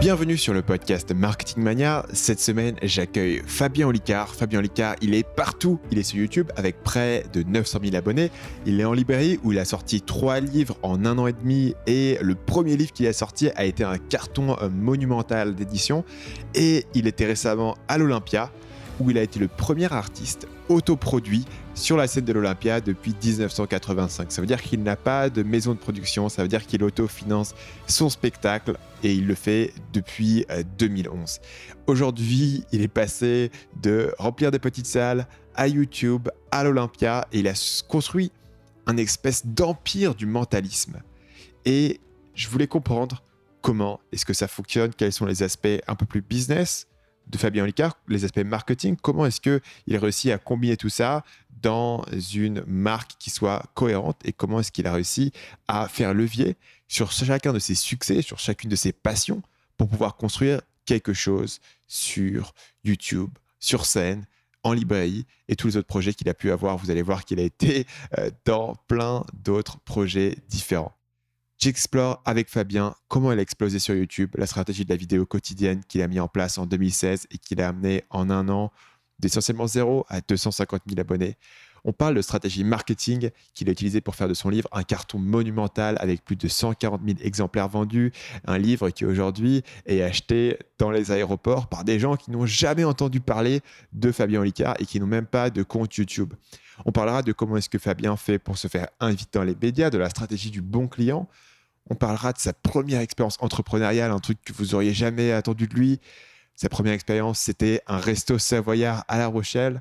Bienvenue sur le podcast Marketing Mania. Cette semaine, j'accueille Fabien Olicard. Fabien Olicard, il est partout. Il est sur YouTube avec près de 900 000 abonnés. Il est en librairie où il a sorti trois livres en un an et demi et le premier livre qu'il a sorti a été un carton euh, monumental d'édition. Et il était récemment à l'Olympia où il a été le premier artiste autoproduit sur la scène de l'Olympia depuis 1985. Ça veut dire qu'il n'a pas de maison de production, ça veut dire qu'il autofinance son spectacle et il le fait depuis 2011. Euh, Aujourd'hui, il est passé de remplir des petites salles à YouTube, à l'Olympia et il a construit un espèce d'empire du mentalisme. Et je voulais comprendre comment est-ce que ça fonctionne, quels sont les aspects un peu plus business, de Fabien Olicard, les aspects marketing, comment est-ce qu'il réussit à combiner tout ça dans une marque qui soit cohérente et comment est-ce qu'il a réussi à faire levier sur chacun de ses succès, sur chacune de ses passions pour pouvoir construire quelque chose sur YouTube, sur scène, en librairie et tous les autres projets qu'il a pu avoir. Vous allez voir qu'il a été euh, dans plein d'autres projets différents. J'explore avec Fabien comment il a explosé sur YouTube, la stratégie de la vidéo quotidienne qu'il a mis en place en 2016 et qu'il a amené en un an d'essentiellement zéro à 250 000 abonnés. On parle de stratégie marketing qu'il a utilisée pour faire de son livre un carton monumental avec plus de 140 000 exemplaires vendus, un livre qui aujourd'hui est acheté dans les aéroports par des gens qui n'ont jamais entendu parler de Fabien Olicard et qui n'ont même pas de compte YouTube. On parlera de comment est-ce que Fabien fait pour se faire inviter dans les médias, de la stratégie du bon client, on parlera de sa première expérience entrepreneuriale, un truc que vous auriez jamais attendu de lui. Sa première expérience, c'était un resto savoyard à La Rochelle.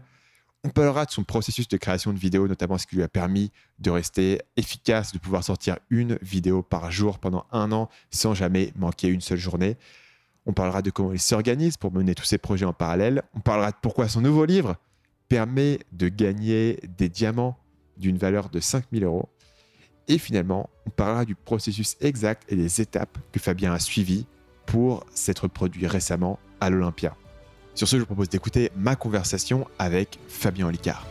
On parlera de son processus de création de vidéos, notamment ce qui lui a permis de rester efficace, de pouvoir sortir une vidéo par jour pendant un an sans jamais manquer une seule journée. On parlera de comment il s'organise pour mener tous ses projets en parallèle. On parlera de pourquoi son nouveau livre permet de gagner des diamants d'une valeur de 5000 euros. Et finalement, on parlera du processus exact et des étapes que Fabien a suivies pour s'être produit récemment à l'Olympia. Sur ce, je vous propose d'écouter ma conversation avec Fabien Olicard.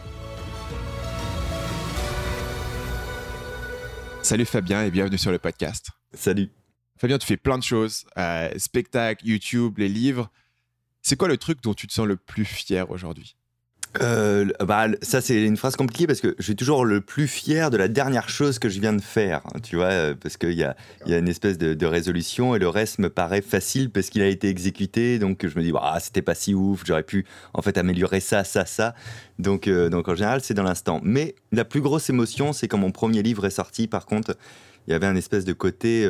Salut Fabien et bienvenue sur le podcast. Salut. Fabien, tu fais plein de choses, euh, spectacles, YouTube, les livres. C'est quoi le truc dont tu te sens le plus fier aujourd'hui? Euh, bah, ça c'est une phrase compliquée parce que je suis toujours le plus fier de la dernière chose que je viens de faire, hein, tu vois, euh, parce qu'il y a, y a une espèce de, résolution et le reste me paraît facile parce qu'il a été exécuté, donc je me dis, ah, c'était pas si ouf, j'aurais pu en fait améliorer ça, ça, ça. Donc, euh, donc en général, c'est dans l'instant. Mais la plus grosse émotion, c'est quand mon premier livre est sorti, par contre, il y avait un espèce de côté,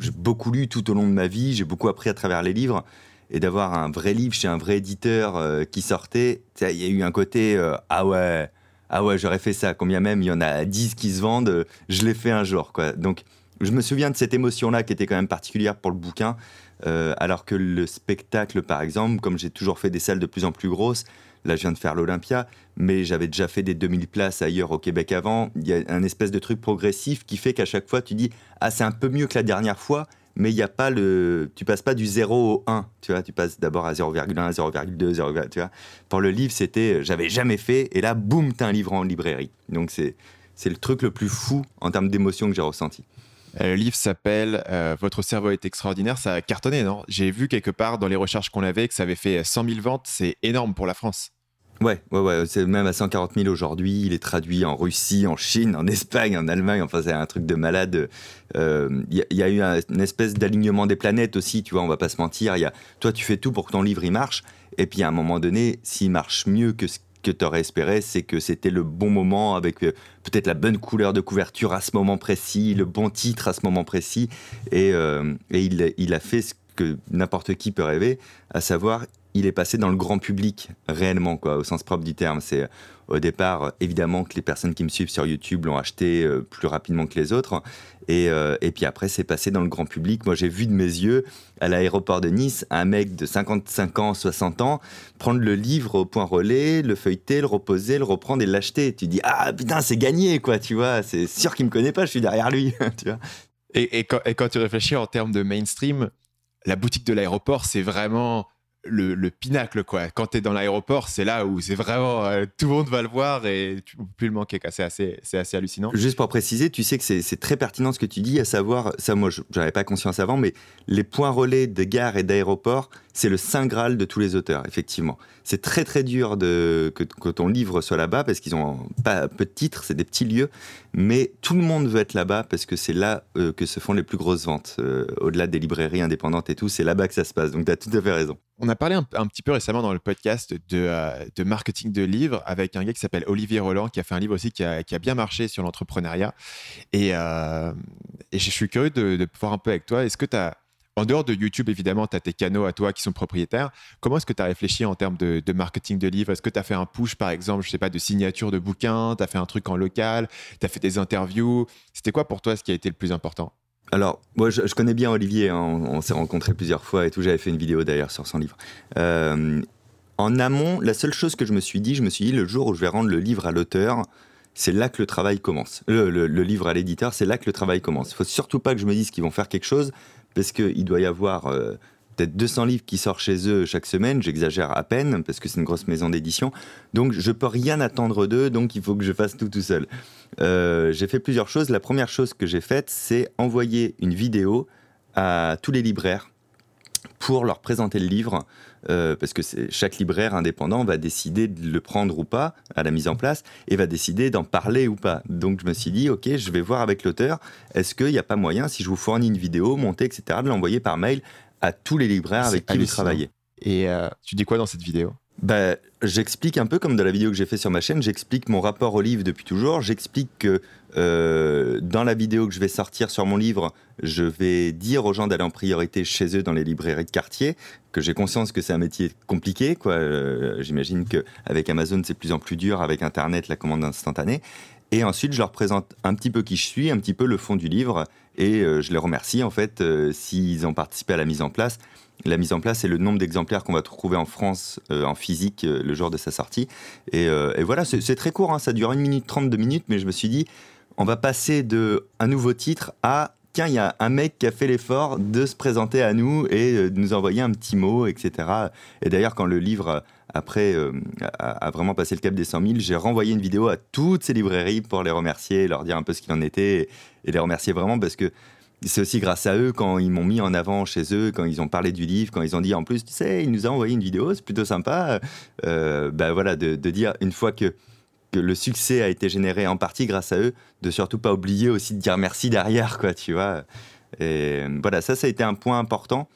j'ai beaucoup lu tout au long de ma vie, j'ai beaucoup appris à travers les livres et d'avoir un vrai livre chez un vrai éditeur euh, qui sortait, il y a eu un côté euh, ah ouais, ah ouais, j'aurais fait ça. Combien même il y en a 10 qui se vendent, euh, je l'ai fait un jour quoi. Donc je me souviens de cette émotion-là qui était quand même particulière pour le bouquin, alors que le spectacle, par exemple, comme j'ai toujours fait des salles de plus en plus grosses, là je viens de faire l'Olympia, mais j'avais déjà fait des 2000 places ailleurs au Québec avant, il y a un espèce de truc progressif qui fait qu'à chaque fois tu dis, ah c'est un peu mieux que la dernière fois, mais il y a pas le tu passes pas du 0 au 1 tu vois tu passes d'abord à 0,1 0,2 0, tu vois pour le livre c'était j'avais jamais fait et là boum t'as un livre en librairie donc c'est c'est le truc le plus fou en termes d'émotion que j'ai ressenti euh, le livre s'appelle euh, Votre cerveau est extraordinaire. Ça a cartonné, non? J'ai vu quelque part dans les recherches qu'on avait que ça avait fait 100 000 ventes. C'est énorme pour la France. Ouais, ouais, ouais, c'est même à 140 000 aujourd'hui. Il est traduit en Russie, en Chine, en Espagne, en Allemagne. Enfin, c'est un truc de malade. Il euh, y, a eu une espèce d'alignement des planètes aussi, tu vois, on va pas se mentir. Y toi, tu fais tout pour que ton livre il marche. Et puis à un moment donné, s'il marche mieux que ce que tu aurais espéré, c'est que c'était le bon moment avec euh, peut-être la bonne couleur de couverture à ce moment précis, le bon titre à ce moment précis. Et, euh, il a fait ce que n'importe qui peut rêver, à savoir il est passé dans le grand public réellement, quoi, au sens propre du terme. C'est euh, au départ, évidemment, que les personnes qui me suivent sur YouTube l'ont acheté euh, plus rapidement que les autres. Et, euh, et puis après, c'est passé dans le grand public. Moi, j'ai vu de mes yeux, à l'aéroport de Nice, un mec de 55 ans, 60 ans, prendre le livre au point relais, le feuilleter, le reposer, le reprendre et l'acheter. Tu dis, ah putain, c'est gagné, quoi, tu vois. C'est sûr qu'il me connaît pas, je suis derrière lui. Et, et quand tu réfléchis en termes de mainstream, la boutique de l'aéroport, c'est vraiment le, pinacle, quoi. Quand tu es dans l'aéroport, c'est là où c'est vraiment. Euh, tout le monde va le voir et tu peux plus le manquer. C'est assez, assez hallucinant. Juste pour préciser, tu sais que c'est très pertinent ce que tu dis, à savoir, ça, moi, je n'avais pas conscience avant, mais les points relais de gare et d'aéroport, c'est le saint graal de tous les auteurs, effectivement. C'est très, très dur de, que, ton livre soit là-bas parce qu'ils ont pas peu de titres, c'est des petits lieux, mais tout le monde veut être là-bas parce que c'est là euh, que se font les plus grosses ventes. Euh, au-delà des librairies indépendantes et tout, c'est là-bas que ça se passe. Donc, tu as tout à fait raison. On a parlé un, petit peu récemment dans le podcast de, euh, de marketing de livres avec un gars qui s'appelle Olivier Roland, qui a fait un livre aussi qui a, bien marché sur l'entrepreneuriat. Et, et, je suis curieux de, de voir un peu avec toi. Est-ce que tu as, en dehors de YouTube, évidemment, tu as tes canaux à toi qui sont propriétaires. Comment est-ce que tu as réfléchi en termes de, marketing de livres? Est-ce que tu as fait un push, par exemple, je sais pas, de signature de bouquins? Tu as fait un truc en local? Tu as fait des interviews? C'était quoi pour toi ce qui a été le plus important? Alors, moi, je, connais bien Olivier, hein. on, s'est rencontrés plusieurs fois et tout. J'avais fait une vidéo d'ailleurs sur son livre. Euh, en amont, la seule chose que je me suis dit, je me suis dit, le jour où je vais rendre le livre à l'auteur, c'est là que le travail commence. Le, livre à l'éditeur, c'est là que le travail commence. Il faut surtout pas que je me dise qu'ils vont faire quelque chose, parce qu'il doit y avoir euh, peut-être 200 livres qui sortent chez eux chaque semaine, j'exagère à peine parce que c'est une grosse maison d'édition. Donc je peux rien attendre d'eux, donc il faut que je fasse tout tout seul. Euh, j'ai fait plusieurs choses. La première chose que j'ai faite, c'est envoyer une vidéo à tous les libraires pour leur présenter le livre, euh, parce que chaque libraire indépendant va décider de le prendre ou pas à la mise en place, et va décider d'en parler ou pas. Donc je me suis dit, ok, je vais voir avec l'auteur, est-ce qu'il n'y a pas moyen, si je vous fournis une vidéo, montée, etc., de l'envoyer par mail à tous les libraires avec qui vous travaillez. Et euh, tu dis quoi dans cette vidéo? Bah, J'explique un peu comme dans la vidéo que j'ai fait sur ma chaîne, j'explique mon rapport au livre depuis toujours, j'explique que euh, dans la vidéo que je vais sortir sur mon livre, je vais dire aux gens d'aller en priorité chez eux dans les librairies de quartier, que j'ai conscience que c'est un métier compliqué. Quoi. Euh, J'imagine qu'avec Amazon, c'est de plus en plus dur, avec Internet, la commande instantanée. Et ensuite, je leur présente un petit peu qui je suis, un petit peu le fond du livre, et euh, je les remercie en fait euh, s'ils ont participé à la mise en place. La mise en place, c'est le nombre d'exemplaires qu'on va trouver en France en physique le jour de sa sortie. Et, voilà, c'est très court, hein, ça dure 1 minute 32 minutes, mais je me suis dit, on va passer de un nouveau titre à tiens, il y a un mec qui a fait l'effort de se présenter à nous et de nous envoyer un petit mot, etc. Et d'ailleurs, quand le livre après euh, a, vraiment passé le cap des 100 000, j'ai renvoyé une vidéo à toutes ces librairies pour les remercier, leur dire un peu ce qu'il en était et, les remercier vraiment parce que c'est aussi grâce à eux quand ils m'ont mis en avant chez eux, quand ils ont parlé du livre, quand ils ont dit en plus, tu sais, il nous a envoyé une vidéo, c'est plutôt sympa. Euh, ben voilà, de, dire une fois que, que le succès a été généré en partie grâce à eux, de surtout pas oublier aussi de dire merci derrière, quoi, tu vois. Et voilà, ça, ça a été un point important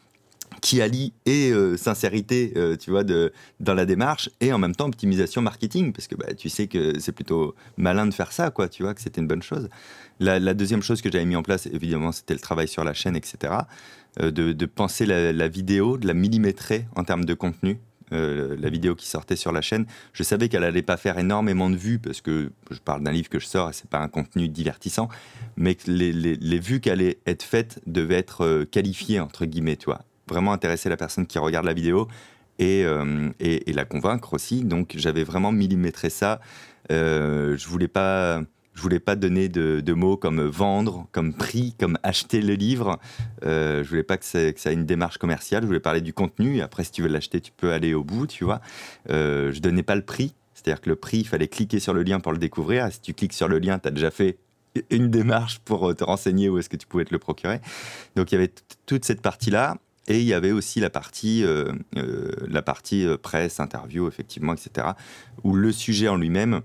qui allie et euh, sincérité, euh, tu vois, de, dans la démarche, et en même temps optimisation marketing, parce que bah, tu sais que c'est plutôt malin de faire ça, quoi, tu vois, que c'était une bonne chose. La, deuxième chose que j'avais mis en place, évidemment, c'était le travail sur la chaîne, etc. Euh, de, penser la, vidéo, de la millimétrer en termes de contenu. La vidéo qui sortait sur la chaîne, je savais qu'elle allait pas faire énormément de vues parce que je parle d'un livre que je sors et c'est pas un contenu divertissant, mais que les, vues qui allaient être faites devaient être qualifiées entre guillemets, tu vois, vraiment intéresser la personne qui regarde la vidéo euh, et, et, la convaincre aussi. Donc j'avais vraiment millimétré ça. Euh, je voulais pas. Je voulais pas donner de, mots comme vendre, comme prix, comme acheter le livre. Euh, je voulais pas que ça, ait une démarche commerciale. Je voulais parler du contenu. Après, si tu veux l'acheter, tu peux aller au bout, tu vois. Euh, je donnais pas le prix. C'est-à-dire que le prix, il fallait cliquer sur le lien pour le découvrir. si tu cliques sur le lien, tu as déjà fait une démarche pour te renseigner où est-ce que tu pouvais te le procurer. Donc il y avait toute cette partie-là. Et il y avait aussi la partie, euh, euh, la partie euh, presse, interview, effectivement, etc., où le sujet en lui-même,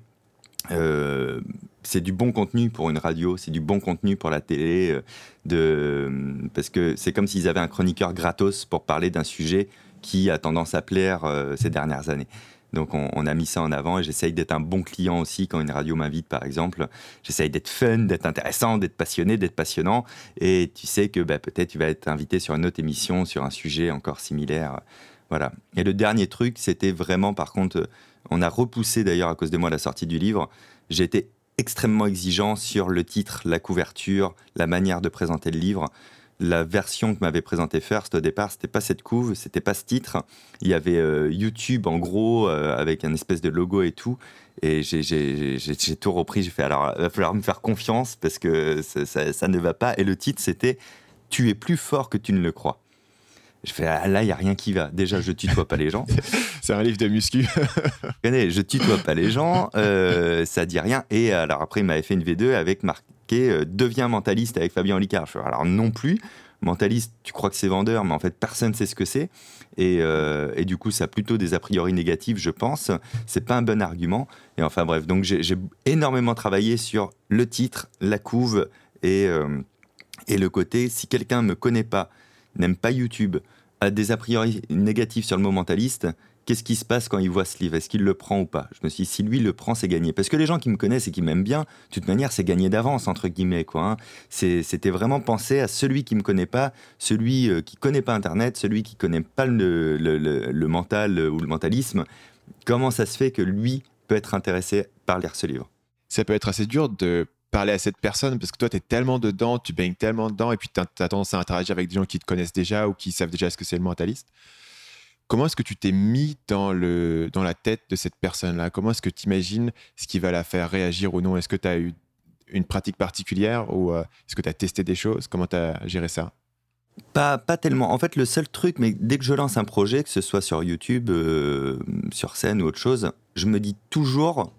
c'est du bon contenu pour une radio, c'est du bon contenu pour la télé, de, parce que c'est comme s'ils avaient un chroniqueur gratos pour parler d'un sujet qui a tendance à plaire ces dernières années. Donc on, a mis ça en avant et j'essaye d'être un bon client aussi quand une radio m'invite par exemple. J'essaye d'être fun, d'être intéressant, d'être passionné, d'être passionnant. Et tu sais que bah, peut-être tu vas être invité sur une autre émission, sur un sujet encore similaire. Voilà. Et le dernier truc, c'était vraiment par contre, on a repoussé d'ailleurs à cause de moi la sortie du livre. J'ai été extrêmement exigeant sur le titre, la couverture, la manière de présenter le livre la version que m'avait présentée First au départ, c'était pas cette couve, c'était pas ce titre. Il y avait euh, YouTube en gros euh, avec un espèce de logo et tout. Et j'ai tout repris. J'ai fait alors, il va falloir me faire confiance parce que ça, ne va pas. Et le titre, c'était Tu es plus fort que tu ne le crois. Je fais, ah, là, il n'y a rien qui va. Déjà, je tutoie pas les gens. C'est un livre de muscu. je je tutoie pas les gens, euh, ça dit rien. Et alors après, il m'avait fait une V2 avec marqué euh, Deviens mentaliste avec Fabien Olicard. alors non plus. Mentaliste, tu crois que c'est vendeur, mais en fait, personne ne sait ce que c'est. Et, euh, et, du coup, ça a plutôt des a priori négatifs, je pense. C'est pas un bon argument. Et enfin, bref, donc j'ai énormément travaillé sur le titre, la couve et, euh, et le côté si quelqu'un ne me connaît pas, n'aime pas YouTube, a des a priori négatifs sur le mot mentaliste, qu'est-ce qui se passe quand il voit ce livre? Est-ce qu'il le prend ou pas? Je me suis dit, si lui le prend, c'est gagné. Parce que les gens qui me connaissent et qui m'aiment bien, de toute manière, c'est gagné d'avance, entre guillemets. quoi. Hein. C'était vraiment penser à celui qui me connaît pas, celui euh, qui connaît pas Internet, celui qui connaît pas le, le, mental ou le mentalisme. Comment ça se fait que lui peut être intéressé par lire ce livre? Ça peut être assez dur de parler à cette personne parce que toi, tu es tellement dedans, tu baignes tellement dedans et puis tu as, tendance à interagir avec des gens qui te connaissent déjà ou qui savent déjà ce que c'est le mentaliste. Comment est-ce que tu t'es mis dans, le, dans la tête de cette personne-là? Comment est-ce que tu imagines ce qui va la faire réagir ou non? Est-ce que tu as eu une pratique particulière ou euh, est-ce que tu as testé des choses? Comment tu as géré ça? Pas, pas tellement. En fait, le seul truc, mais dès que je lance un projet, que ce soit sur YouTube, euh, sur scène ou autre chose, je me dis toujours,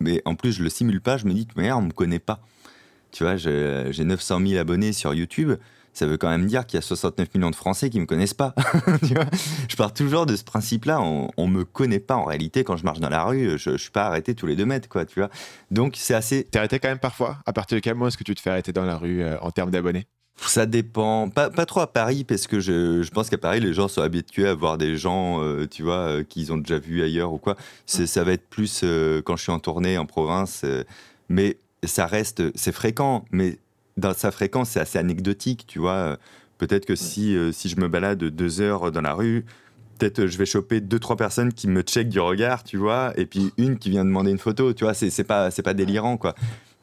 mais en plus je le simule pas, je me dis, mais on me connaît pas. Tu vois, j'ai 900 000 abonnés sur YouTube ça veut quand même dire qu'il y a 69 millions de Français qui me connaissent pas. je pars toujours de ce principe-là. On, on me connaît pas en réalité quand je marche dans la rue. Je, je suis pas arrêté tous les deux mètres, quoi. Tu vois. Donc c'est assez. T'es arrêté quand même parfois? À partir de quel moment est-ce que tu te fais arrêter dans la rue euh, en termes d'abonnés? Ça dépend. Pas, pas, trop à Paris, parce que je, je, pense qu'à Paris, les gens sont habitués à voir des gens, euh, tu vois, euh, qu'ils ont déjà vus ailleurs ou quoi. Ça va être plus quand je suis en tournée en province. mais ça reste, c'est fréquent, mais dans sa fréquence, c'est assez anecdotique, tu vois. Peut-être que si, euh, si je me balade deux heures dans la rue, peut-être euh, je vais choper deux, trois personnes qui me checkent du regard, tu vois, et puis une qui vient demander une photo, tu vois, c'est pas, pas délirant, quoi.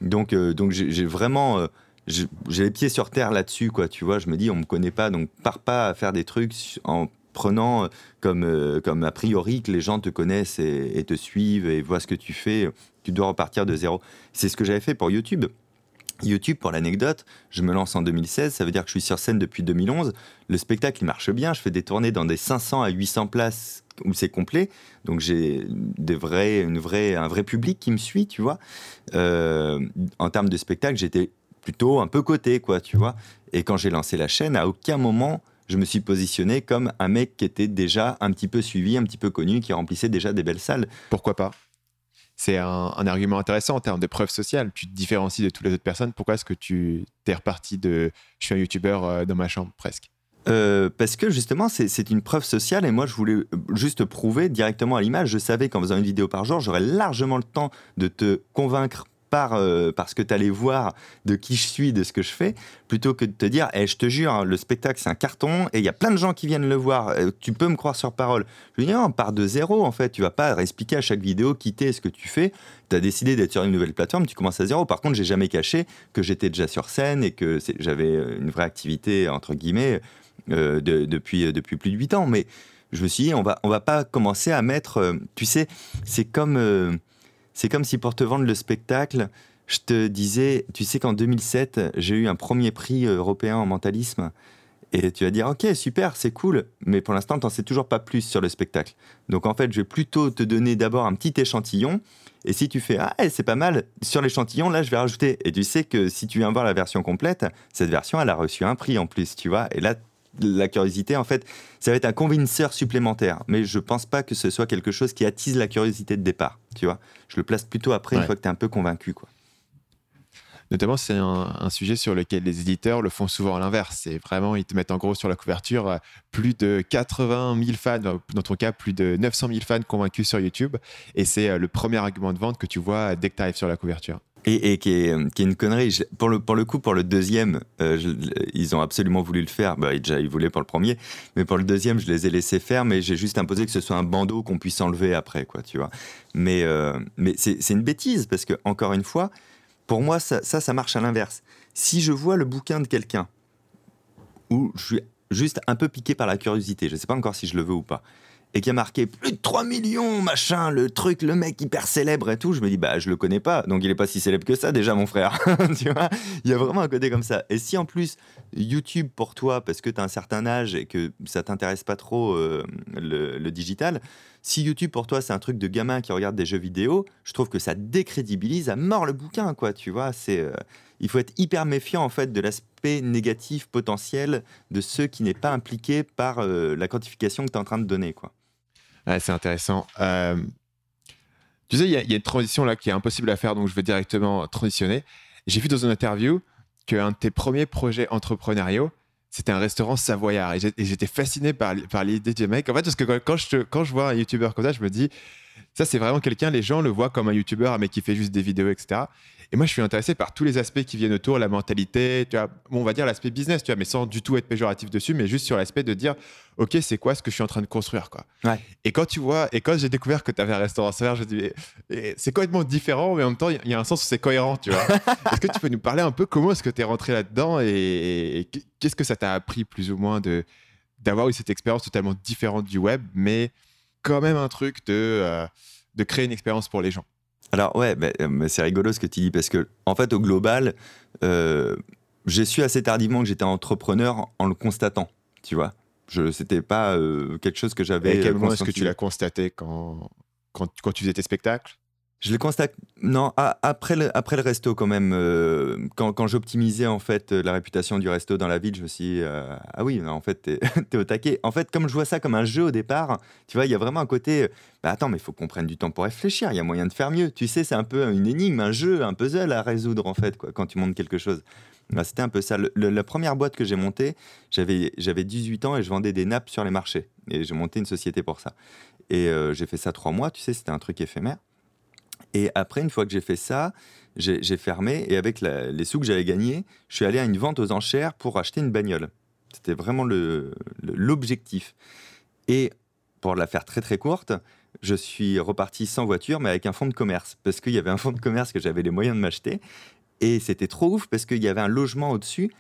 Donc, euh, donc j'ai vraiment. J'ai les pieds sur terre là-dessus, quoi, tu vois. Je me dis, on me connaît pas, donc pars pas à faire des trucs en prenant comme, comme a priori que les gens te connaissent et, te suivent et voient ce que tu fais. Tu dois repartir de zéro. C'est ce que j'avais fait pour YouTube. YouTube, pour l'anecdote, je me lance en 2016, ça veut dire que je suis sur scène depuis 2011. Le spectacle, il marche bien, je fais des tournées dans des 500 à 800 places où c'est complet. Donc j'ai vrais, un vrai public qui me suit, tu vois. Euh, en termes de spectacle, j'étais plutôt un peu coté, quoi, tu vois. Et quand j'ai lancé la chaîne, à aucun moment je me suis positionné comme un mec qui était déjà un petit peu suivi, un petit peu connu, qui remplissait déjà des belles salles. Pourquoi pas? C'est un, argument intéressant en termes de preuve sociale. Tu te différencies de toutes les autres personnes. Pourquoi est-ce que tu t'es reparti de je suis un youtubeur euh, dans ma chambre presque? Euh, parce que justement, c'est une preuve sociale et moi, je voulais juste prouver directement à l'image. Je savais qu'en faisant une vidéo par jour, j'aurais largement le temps de te convaincre par, euh, parce que tu allais voir de qui je suis, de ce que je fais, plutôt que de te dire, eh, je te jure, hein, le spectacle c'est un carton et il y a plein de gens qui viennent le voir, euh, tu peux me croire sur parole. Je lui dis, non, part de zéro en fait, tu vas pas expliquer à chaque vidéo, quitter ce que tu fais, tu as décidé d'être sur une nouvelle plateforme, tu commences à zéro. Par contre, j'ai jamais caché que j'étais déjà sur scène et que j'avais euh, une vraie activité, entre guillemets, depuis, depuis plus de 8 ans. Mais je me suis dit, on va, on va pas commencer à mettre, tu sais, c'est comme c'est comme si pour te vendre le spectacle, je te disais, tu sais qu'en 2007, j'ai eu un premier prix euh, européen en mentalisme. Et tu vas dire, ok, super, c'est cool, mais pour l'instant, tu n'en sais toujours pas plus sur le spectacle. Donc en fait, je vais plutôt te donner d'abord un petit échantillon. Et si tu fais, ah, c'est pas mal, sur l'échantillon, là, je vais rajouter. Et tu sais que si tu viens voir la version complète, cette version, elle a reçu un prix en plus, tu vois. Et là, la curiosité, en fait, ça va être un convinceur supplémentaire. Mais je pense pas que ce soit quelque chose qui attise la curiosité de départ, tu vois. Je le place plutôt après, une fois que tu es un peu convaincu, quoi. Notamment, c'est un, sujet sur lequel les éditeurs le font souvent à l'inverse. C'est vraiment, ils te mettent en gros sur la couverture euh, plus de 80 000 fans, dans ton cas, plus de 900 000 fans convaincus sur YouTube. Et c'est euh, le premier argument de vente que tu vois dès que tu arrives sur la couverture. Et, qui, est, une connerie. Pour le, pour le coup, pour le deuxième, euh, ils ont absolument voulu le faire. Bah, déjà, ils voulaient pour le premier. Mais pour le deuxième, je les ai laissés faire, mais j'ai juste imposé que ce soit un bandeau qu'on puisse enlever après, quoi, tu vois. Mais, euh, mais c'est une bêtise, parce que, encore une fois, pour moi, ça, ça, ça marche à l'inverse. Si je vois le bouquin de quelqu'un, où je suis juste un peu piqué par la curiosité, je ne sais pas encore si je le veux ou pas, et qui a marqué plus de 3 millions, machin, le truc, le mec hyper célèbre et tout, je me dis, bah, je le connais pas, donc il est pas si célèbre que ça déjà, mon frère. tu vois, il y a vraiment un côté comme ça. Et si en plus, YouTube pour toi, parce que tu as un certain âge et que ça t'intéresse pas trop euh, le, digital, si YouTube pour toi c'est un truc de gamin qui regarde des jeux vidéo, je trouve que ça décrédibilise à mort le bouquin, quoi, tu vois, c'est. Euh, il faut être hyper méfiant en fait de l'aspect négatif potentiel de ceux qui n'est pas impliqué par euh, la quantification que tu es en train de donner. Quoi. C'est intéressant. Euh, tu sais, il y, a une transition là qui est impossible à faire, donc je vais directement transitionner. J'ai vu dans une interview qu'un de tes premiers projets entrepreneuriaux, c'était un restaurant savoyard. Et j'étais fasciné par, l'idée du mec. En fait, parce que quand je, quand je vois un YouTuber comme ça, je me dis, ça, c'est vraiment quelqu'un, les gens le voient comme un YouTuber, un mec qui fait juste des vidéos, etc. Et moi, je suis intéressé par tous les aspects qui viennent autour, la mentalité, tu vois, on va dire l'aspect business, tu vois, mais sans du tout être péjoratif dessus, mais juste sur l'aspect de dire, OK, c'est quoi ce que je suis en train de construire, quoi. Et quand tu vois, et quand j'ai découvert que tu avais un restaurant solaire, je me dis, c'est complètement différent, mais en même temps, il y a un sens où c'est cohérent, tu vois. est-ce que tu peux nous parler un peu comment est-ce que tu es rentré là-dedans et, qu'est-ce que ça t'a appris plus ou moins de d'avoir eu cette expérience totalement différente du web, mais quand même un truc de, euh, de créer une expérience pour les gens? Alors ouais, euh, mais, c'est rigolo ce que tu dis parce que en fait au global, euh, j'ai su assez tardivement que j'étais entrepreneur en le constatant, tu vois. Je c'était pas euh, quelque chose que j'avais. Quel moment est-ce que tu l'as constaté quand, quand, quand tu faisais tes spectacles? Je le constate, non, après, le, après le resto quand même, euh, quand, j'optimisais en fait la réputation du resto dans la ville, je me suis dit, euh, ah oui, en fait, t'es es au taquet. En fait, comme je vois ça comme un jeu au départ, tu vois, il y a vraiment un côté, bah attends, mais il faut qu'on prenne du temps pour réfléchir, il y a moyen de faire mieux. Tu sais, c'est un peu une énigme, un jeu, un puzzle à résoudre en fait, quand tu montes quelque chose. Bah, C'était un peu ça. la première boîte que j'ai montée, j'avais 18 ans et je vendais des nappes sur les marchés. Et j'ai monté une société pour ça. Et euh, j'ai fait ça trois mois, tu sais, c'était un truc éphémère. Et après, une fois que j'ai fait ça, j'ai fermé et avec les sous que j'avais gagnés, je suis allé à une vente aux enchères pour acheter une bagnole. C'était vraiment l'objectif. Et pour la faire très très courte, je suis reparti sans voiture, mais avec un fonds de commerce. Parce qu'il y avait un fonds de commerce que j'avais les moyens de m'acheter. Et c'était trop ouf parce qu'il y avait un logement au-dessus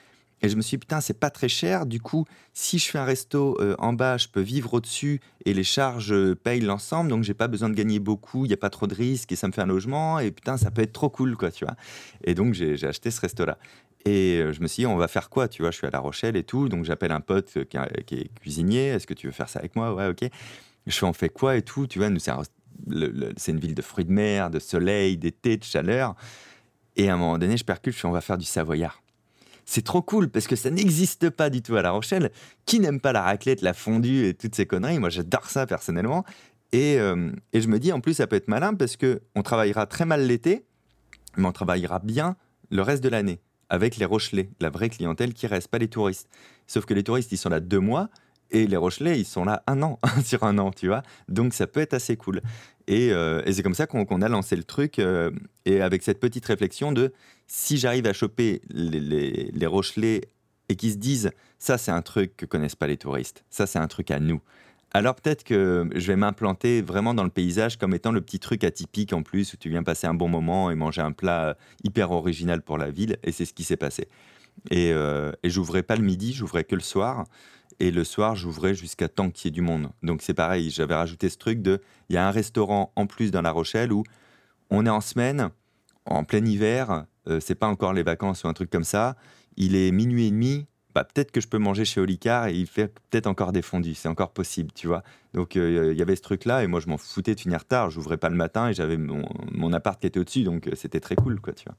et je me suis dit, putain, c'est pas très cher. Du coup, si je fais un resto euh, en bas, je peux vivre au-dessus et les charges euh, payent l'ensemble. Donc, j'ai pas besoin de gagner beaucoup. Il n'y a pas trop de risques et ça me fait un logement. Et putain, ça peut être trop cool, quoi, tu vois. Et donc, j'ai acheté ce resto-là. Et euh, je me suis dit, on va faire quoi Tu vois, je suis à La Rochelle et tout. Donc, j'appelle un pote qui, est cuisinier. Est-ce que tu veux faire ça avec moi? Ouais, ok. Je fais, on fait quoi et tout Tu vois, nous, c'est une ville de fruits de mer, de soleil, d'été, de chaleur. Et à un moment donné, je percule, je fais, on va faire du savoyard c'est trop cool parce que ça n'existe pas du tout à La Rochelle. Qui n'aime pas la raclette, la fondue et toutes ces conneries? Moi, j'adore ça personnellement. Et, euh, et, je me dis, en plus, ça peut être malin parce que on travaillera très mal l'été, mais on travaillera bien le reste de l'année avec les Rochelais, la vraie clientèle qui reste, pas les touristes. Sauf que les touristes, ils sont là deux mois et les Rochelais, ils sont là un an sur un an, tu vois? Donc ça peut être assez cool. Et, euh, et c'est comme ça qu'on a lancé le truc, euh, et avec cette petite réflexion de si j'arrive à choper les, Rochelais et qu'ils se disent ça c'est un truc que connaissent pas les touristes, ça c'est un truc à nous. Alors peut-être que je vais m'implanter vraiment dans le paysage comme étant le petit truc atypique en plus où tu viens passer un bon moment et manger un plat hyper original pour la ville et c'est ce qui s'est passé. Et, euh, et j'ouvrais pas le midi, j'ouvrais que le soir. Et le soir, j'ouvrais jusqu'à tant qu'il y ait du monde. Donc c'est pareil, j'avais rajouté ce truc de, il y a un restaurant en plus dans La Rochelle où on est en semaine, en plein hiver, euh, c'est pas encore les vacances ou un truc comme ça. Il est minuit et demi, bah, peut-être que je peux manger chez Olicard et il fait peut-être encore des fondus, c'est encore possible, tu vois. Donc euh, il y avait ce truc-là et moi je m'en foutais de finir tard, j'ouvrais pas le matin et j'avais mon, appart qui était au-dessus, donc euh, c'était très cool, quoi, tu vois.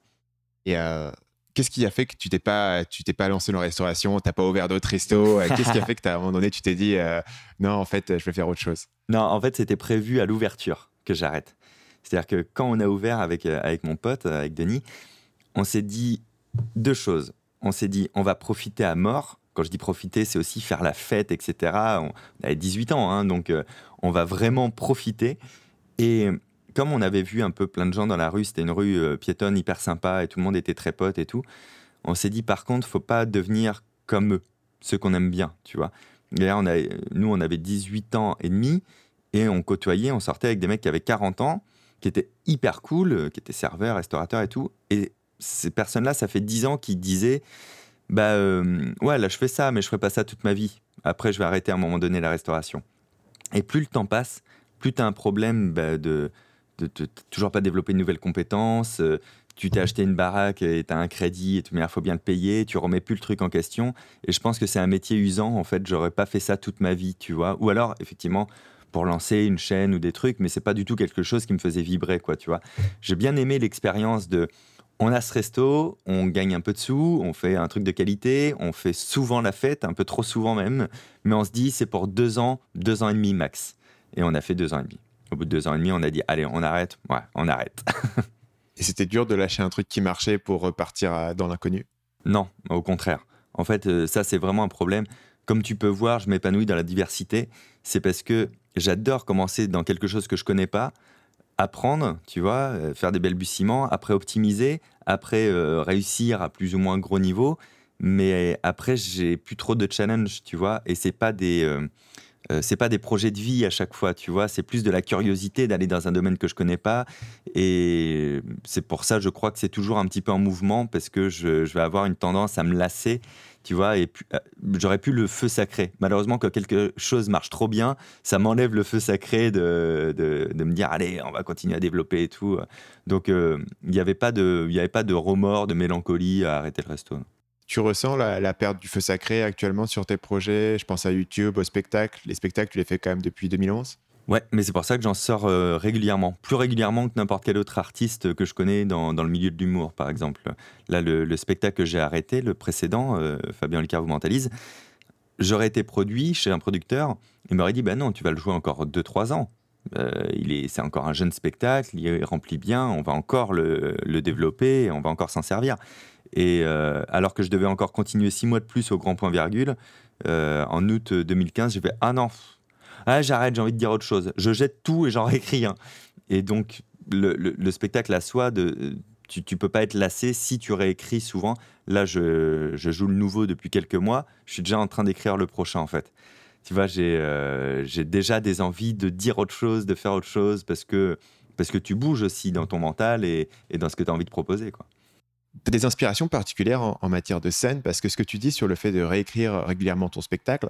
Et Qu'est-ce qui a fait que tu t'es pas, tu t'es pas lancé dans la restauration, t'as pas ouvert d'autres restos euh, Qu'est-ce qui a fait que à un moment donné tu t'es dit euh, non en fait je vais faire autre chose? Non en fait c'était prévu à l'ouverture que j'arrête. C'est-à-dire que quand on a ouvert avec euh, avec mon pote avec Denis, on s'est dit deux choses. On s'est dit on va profiter à mort. Quand je dis profiter, c'est aussi faire la fête, etc. On, avait 18 ans, hein, donc on va vraiment profiter. Et comme on avait vu un peu plein de gens dans la rue, c'était une rue euh, piétonne hyper sympa et tout le monde était très pote et tout, on s'est dit par contre, faut pas devenir comme eux, ceux qu'on aime bien, tu vois. Et là, nous, on avait 18 ans et demi et on côtoyait, on sortait avec des mecs qui avaient 40 ans, qui étaient hyper cool, euh, qui étaient serveurs, restaurateurs et tout. Et ces personnes-là, ça fait 10 ans qu'ils disaient Bah euh, ouais, là, je fais ça, mais je ferai pas ça toute ma vie. Après, je vais arrêter à un moment donné la restauration. Et plus le temps passe, plus tu as un problème bah, de, toujours pas développer de nouvelles compétences. Euh, tu t'es acheté une baraque et tu as un crédit, et mais il faut bien le payer, tu remets plus le truc en question. Et je pense que c'est un métier usant. En fait, j'aurais pas fait ça toute ma vie, tu vois. Ou alors, effectivement, pour lancer une chaîne ou des trucs, mais c'est pas du tout quelque chose qui me faisait vibrer, quoi, tu vois. J'ai bien aimé l'expérience de on a ce resto, on gagne un peu de sous, on fait un truc de qualité, on fait souvent la fête, un peu trop souvent même, mais on se dit c'est pour deux ans, deux ans et demi max. Et on a fait deux ans et demi. Au bout de deux ans et demi, on a dit allez, on arrête. Ouais, on arrête. et c'était dur de lâcher un truc qui marchait pour repartir dans l'inconnu? Non, au contraire. En fait, euh, ça c'est vraiment un problème. Comme tu peux voir, je m'épanouis dans la diversité. C'est parce que j'adore commencer dans quelque chose que je connais pas apprendre, tu vois, euh, faire des balbutiements, après optimiser, après euh, réussir à plus ou moins gros niveau. Mais après, j'ai plus trop de challenge, tu vois, et c'est pas des euh, c'est pas des projets de vie à chaque fois, tu vois. C'est plus de la curiosité d'aller dans un domaine que je connais pas. Et c'est pour ça, je crois que c'est toujours un petit peu en mouvement parce que je, vais avoir une tendance à me lasser, tu vois. Et euh, j'aurais pu le feu sacré. Malheureusement, quand quelque chose marche trop bien, ça m'enlève le feu sacré de, de, me dire allez, on va continuer à développer et tout. Donc, euh, il n'y avait pas de, avait pas de remords, de mélancolie à arrêter le resto. Tu ressens la, perte du feu sacré actuellement sur tes projets? Je pense à YouTube, au spectacle. Les spectacles, tu les fais quand même depuis 2011 Ouais, mais c'est pour ça que j'en sors euh, régulièrement, plus régulièrement que n'importe quel autre artiste que je connais dans, le milieu de l'humour, par exemple. Là, le, spectacle que j'ai arrêté, le précédent, euh, Fabien Licard vous mentalise, j'aurais été produit chez un producteur, il m'aurait dit, ben non, tu vas le jouer encore 2-3 ans. Euh, il est, c'est encore un jeune spectacle, il remplit bien, on va encore le développer, on va encore s'en servir. Et euh, alors que je devais encore continuer six mois de plus au grand point virgule, euh, en août 2015, j'ai fait ah non, ah, j'arrête, j'ai envie de dire autre chose. Je jette tout et j'en réécris un. Et donc le, spectacle à soi, tu, tu peux pas être lassé si tu réécris souvent. Là, je, joue le nouveau depuis quelques mois. Je suis déjà en train d'écrire le prochain en fait. Tu vois, j'ai euh, déjà des envies de dire autre chose, de faire autre chose parce que parce que tu bouges aussi dans ton mental et, et dans ce que tu as envie de proposer quoi des inspirations particulières en, matière de scène parce que ce que tu dis sur le fait de réécrire régulièrement ton spectacle,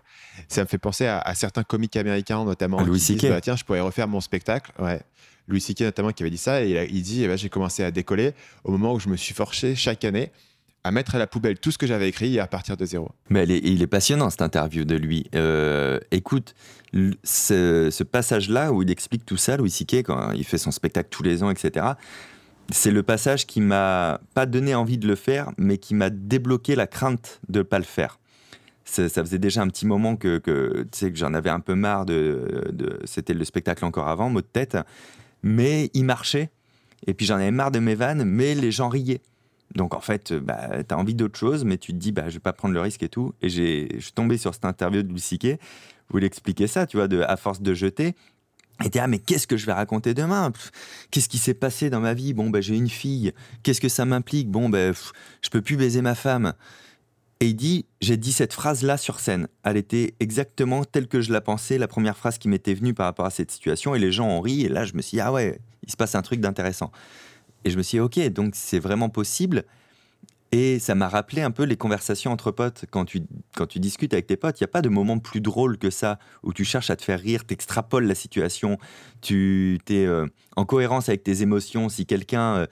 ça me fait penser à, certains comiques américains, notamment. Louis C.K. Bah, tiens, je pourrais refaire mon spectacle. Ouais. Louis C.K. notamment qui avait dit ça et il, dit eh ben, j'ai commencé à décoller au moment où je me suis forcé chaque année à mettre à la poubelle tout ce que j'avais écrit et à partir de zéro. Mais il est passionnant cette interview de lui. Euh, écoute, ce, ce passage-là où il explique tout ça, Louis C.K., quand il fait son spectacle tous les ans, etc., c'est le passage qui m'a pas donné envie de le faire, mais qui m'a débloqué la crainte de ne pas le faire. Ça, faisait déjà un petit moment que, que, que j'en avais un peu marre de, c'était le spectacle encore avant, mot de tête, mais il marchait. Et puis j'en avais marre de mes vannes, mais les gens riaient. Donc en fait, bah, tu as envie d'autre chose, mais tu te dis, bah, je vais pas prendre le risque et tout. Et je suis tombé sur cette interview de Lucie vous l'expliquez ça, tu vois, de, à force de jeter, et dit, ah, mais qu'est-ce que je vais raconter demain? Qu'est-ce qui s'est passé dans ma vie? Bon, ben, j'ai une fille. Qu'est-ce que ça m'implique? Bon, ben, je peux plus baiser ma femme. Et il dit, j'ai dit cette phrase-là sur scène. Elle était exactement telle que je la pensais, la première phrase qui m'était venue par rapport à cette situation. Et les gens ont ri. Et là, je me suis dit, ah ouais, il se passe un truc d'intéressant. Et je me suis dit, ok, donc c'est vraiment possible. Et ça m'a rappelé un peu les conversations entre potes. Quand tu, quand tu discutes avec tes potes, il n'y a pas de moment plus drôle que ça, où tu cherches à te faire rire, t'extrapoles la situation, tu es euh, en cohérence avec tes émotions. Si quelqu'un euh,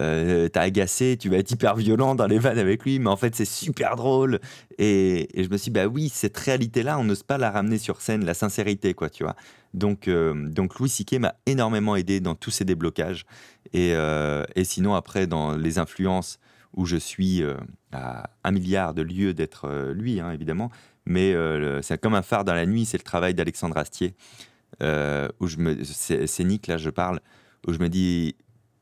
euh, t'a agacé, tu vas être hyper violent dans les vannes avec lui, mais en fait c'est super drôle. Et, je me suis dit, bah oui, cette réalité-là, on n'ose pas la ramener sur scène, la sincérité, quoi, tu vois. Donc, donc Louis Siquet m'a énormément aidé dans tous ces déblocages. Et, et sinon, après, dans les influences où je suis euh, à un milliard de lieux d'être euh, lui, hein, évidemment. Mais euh, c'est comme un phare dans la nuit, c'est le travail d'Alexandre Astier, où je me, c'est Nick, là je parle, où je me dis,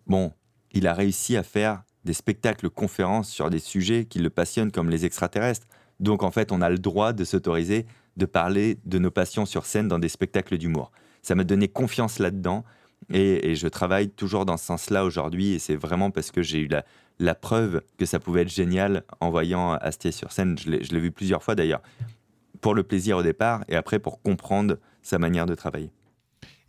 bon, il a réussi à faire des spectacles conférences sur des sujets qui le passionnent comme les extraterrestres. Donc en fait, on a le droit de s'autoriser de parler de nos passions sur scène dans des spectacles d'humour. Ça m'a donné confiance là-dedans et, et, je travaille toujours dans ce sens-là aujourd'hui et c'est vraiment parce que j'ai eu la, la preuve que ça pouvait être génial en voyant Astier sur scène. Je l'ai vu plusieurs fois d'ailleurs, pour le plaisir au départ et après pour comprendre sa manière de travailler.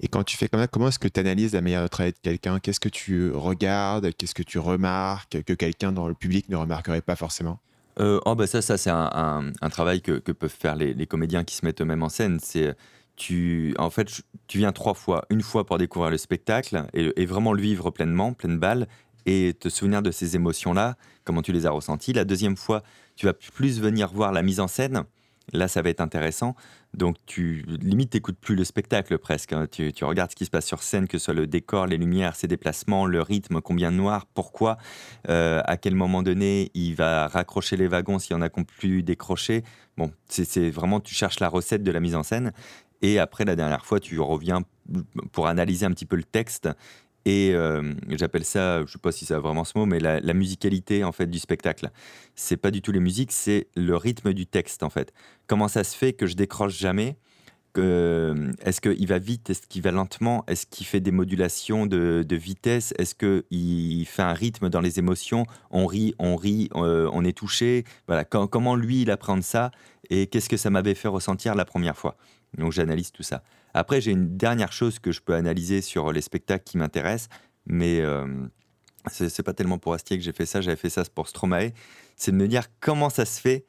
Et quand tu fais comme ça, comment est-ce que tu analyses la manière de travailler de quelqu'un? Qu'est-ce que tu regardes? Qu'est-ce que tu remarques que quelqu'un dans le public ne remarquerait pas forcément? Euh, oh bah ça, ça c'est un, travail que, peuvent faire les, comédiens qui se mettent eux-mêmes en scène. C'est tu, en fait, tu viens trois fois. Une fois pour découvrir le spectacle et, vraiment le vivre pleinement, pleine balle, et te souvenir de ces émotions-là, comment tu les as ressenties. La deuxième fois, tu vas plus venir voir la mise en scène. Là, ça va être intéressant. Donc, tu limite, t'écoutes plus le spectacle presque. Hein. Tu, regardes ce qui se passe sur scène, que ce soit le décor, les lumières, ses déplacements, le rythme, combien de noirs, pourquoi, euh, à quel moment donné il va raccrocher les wagons s'il y en a plus décrocher. Bon, c'est vraiment, tu cherches la recette de la mise en scène. Et après, la dernière fois, tu reviens pour analyser un petit peu le texte. Et euh, j'appelle ça, je ne sais pas si c'est vraiment ce mot, mais la, musicalité en fait du spectacle. C'est pas du tout les musiques, c'est le rythme du texte en fait. Comment ça se fait que je décroche jamais? Est-ce qu'il va vite? Est-ce qu'il va lentement? Est-ce qu'il fait des modulations de, vitesse? Est-ce qu'il fait un rythme dans les émotions? On rit, on rit, euh, on est touché. Voilà. comment lui il apprend ça? Et qu'est-ce que ça m'avait fait ressentir la première fois? Donc j'analyse tout ça. Après, j'ai une dernière chose que je peux analyser sur les spectacles qui m'intéressent, mais euh, c'est pas tellement pour Astier que j'ai fait ça, j'avais fait ça pour Stromae. C'est de me dire comment ça se fait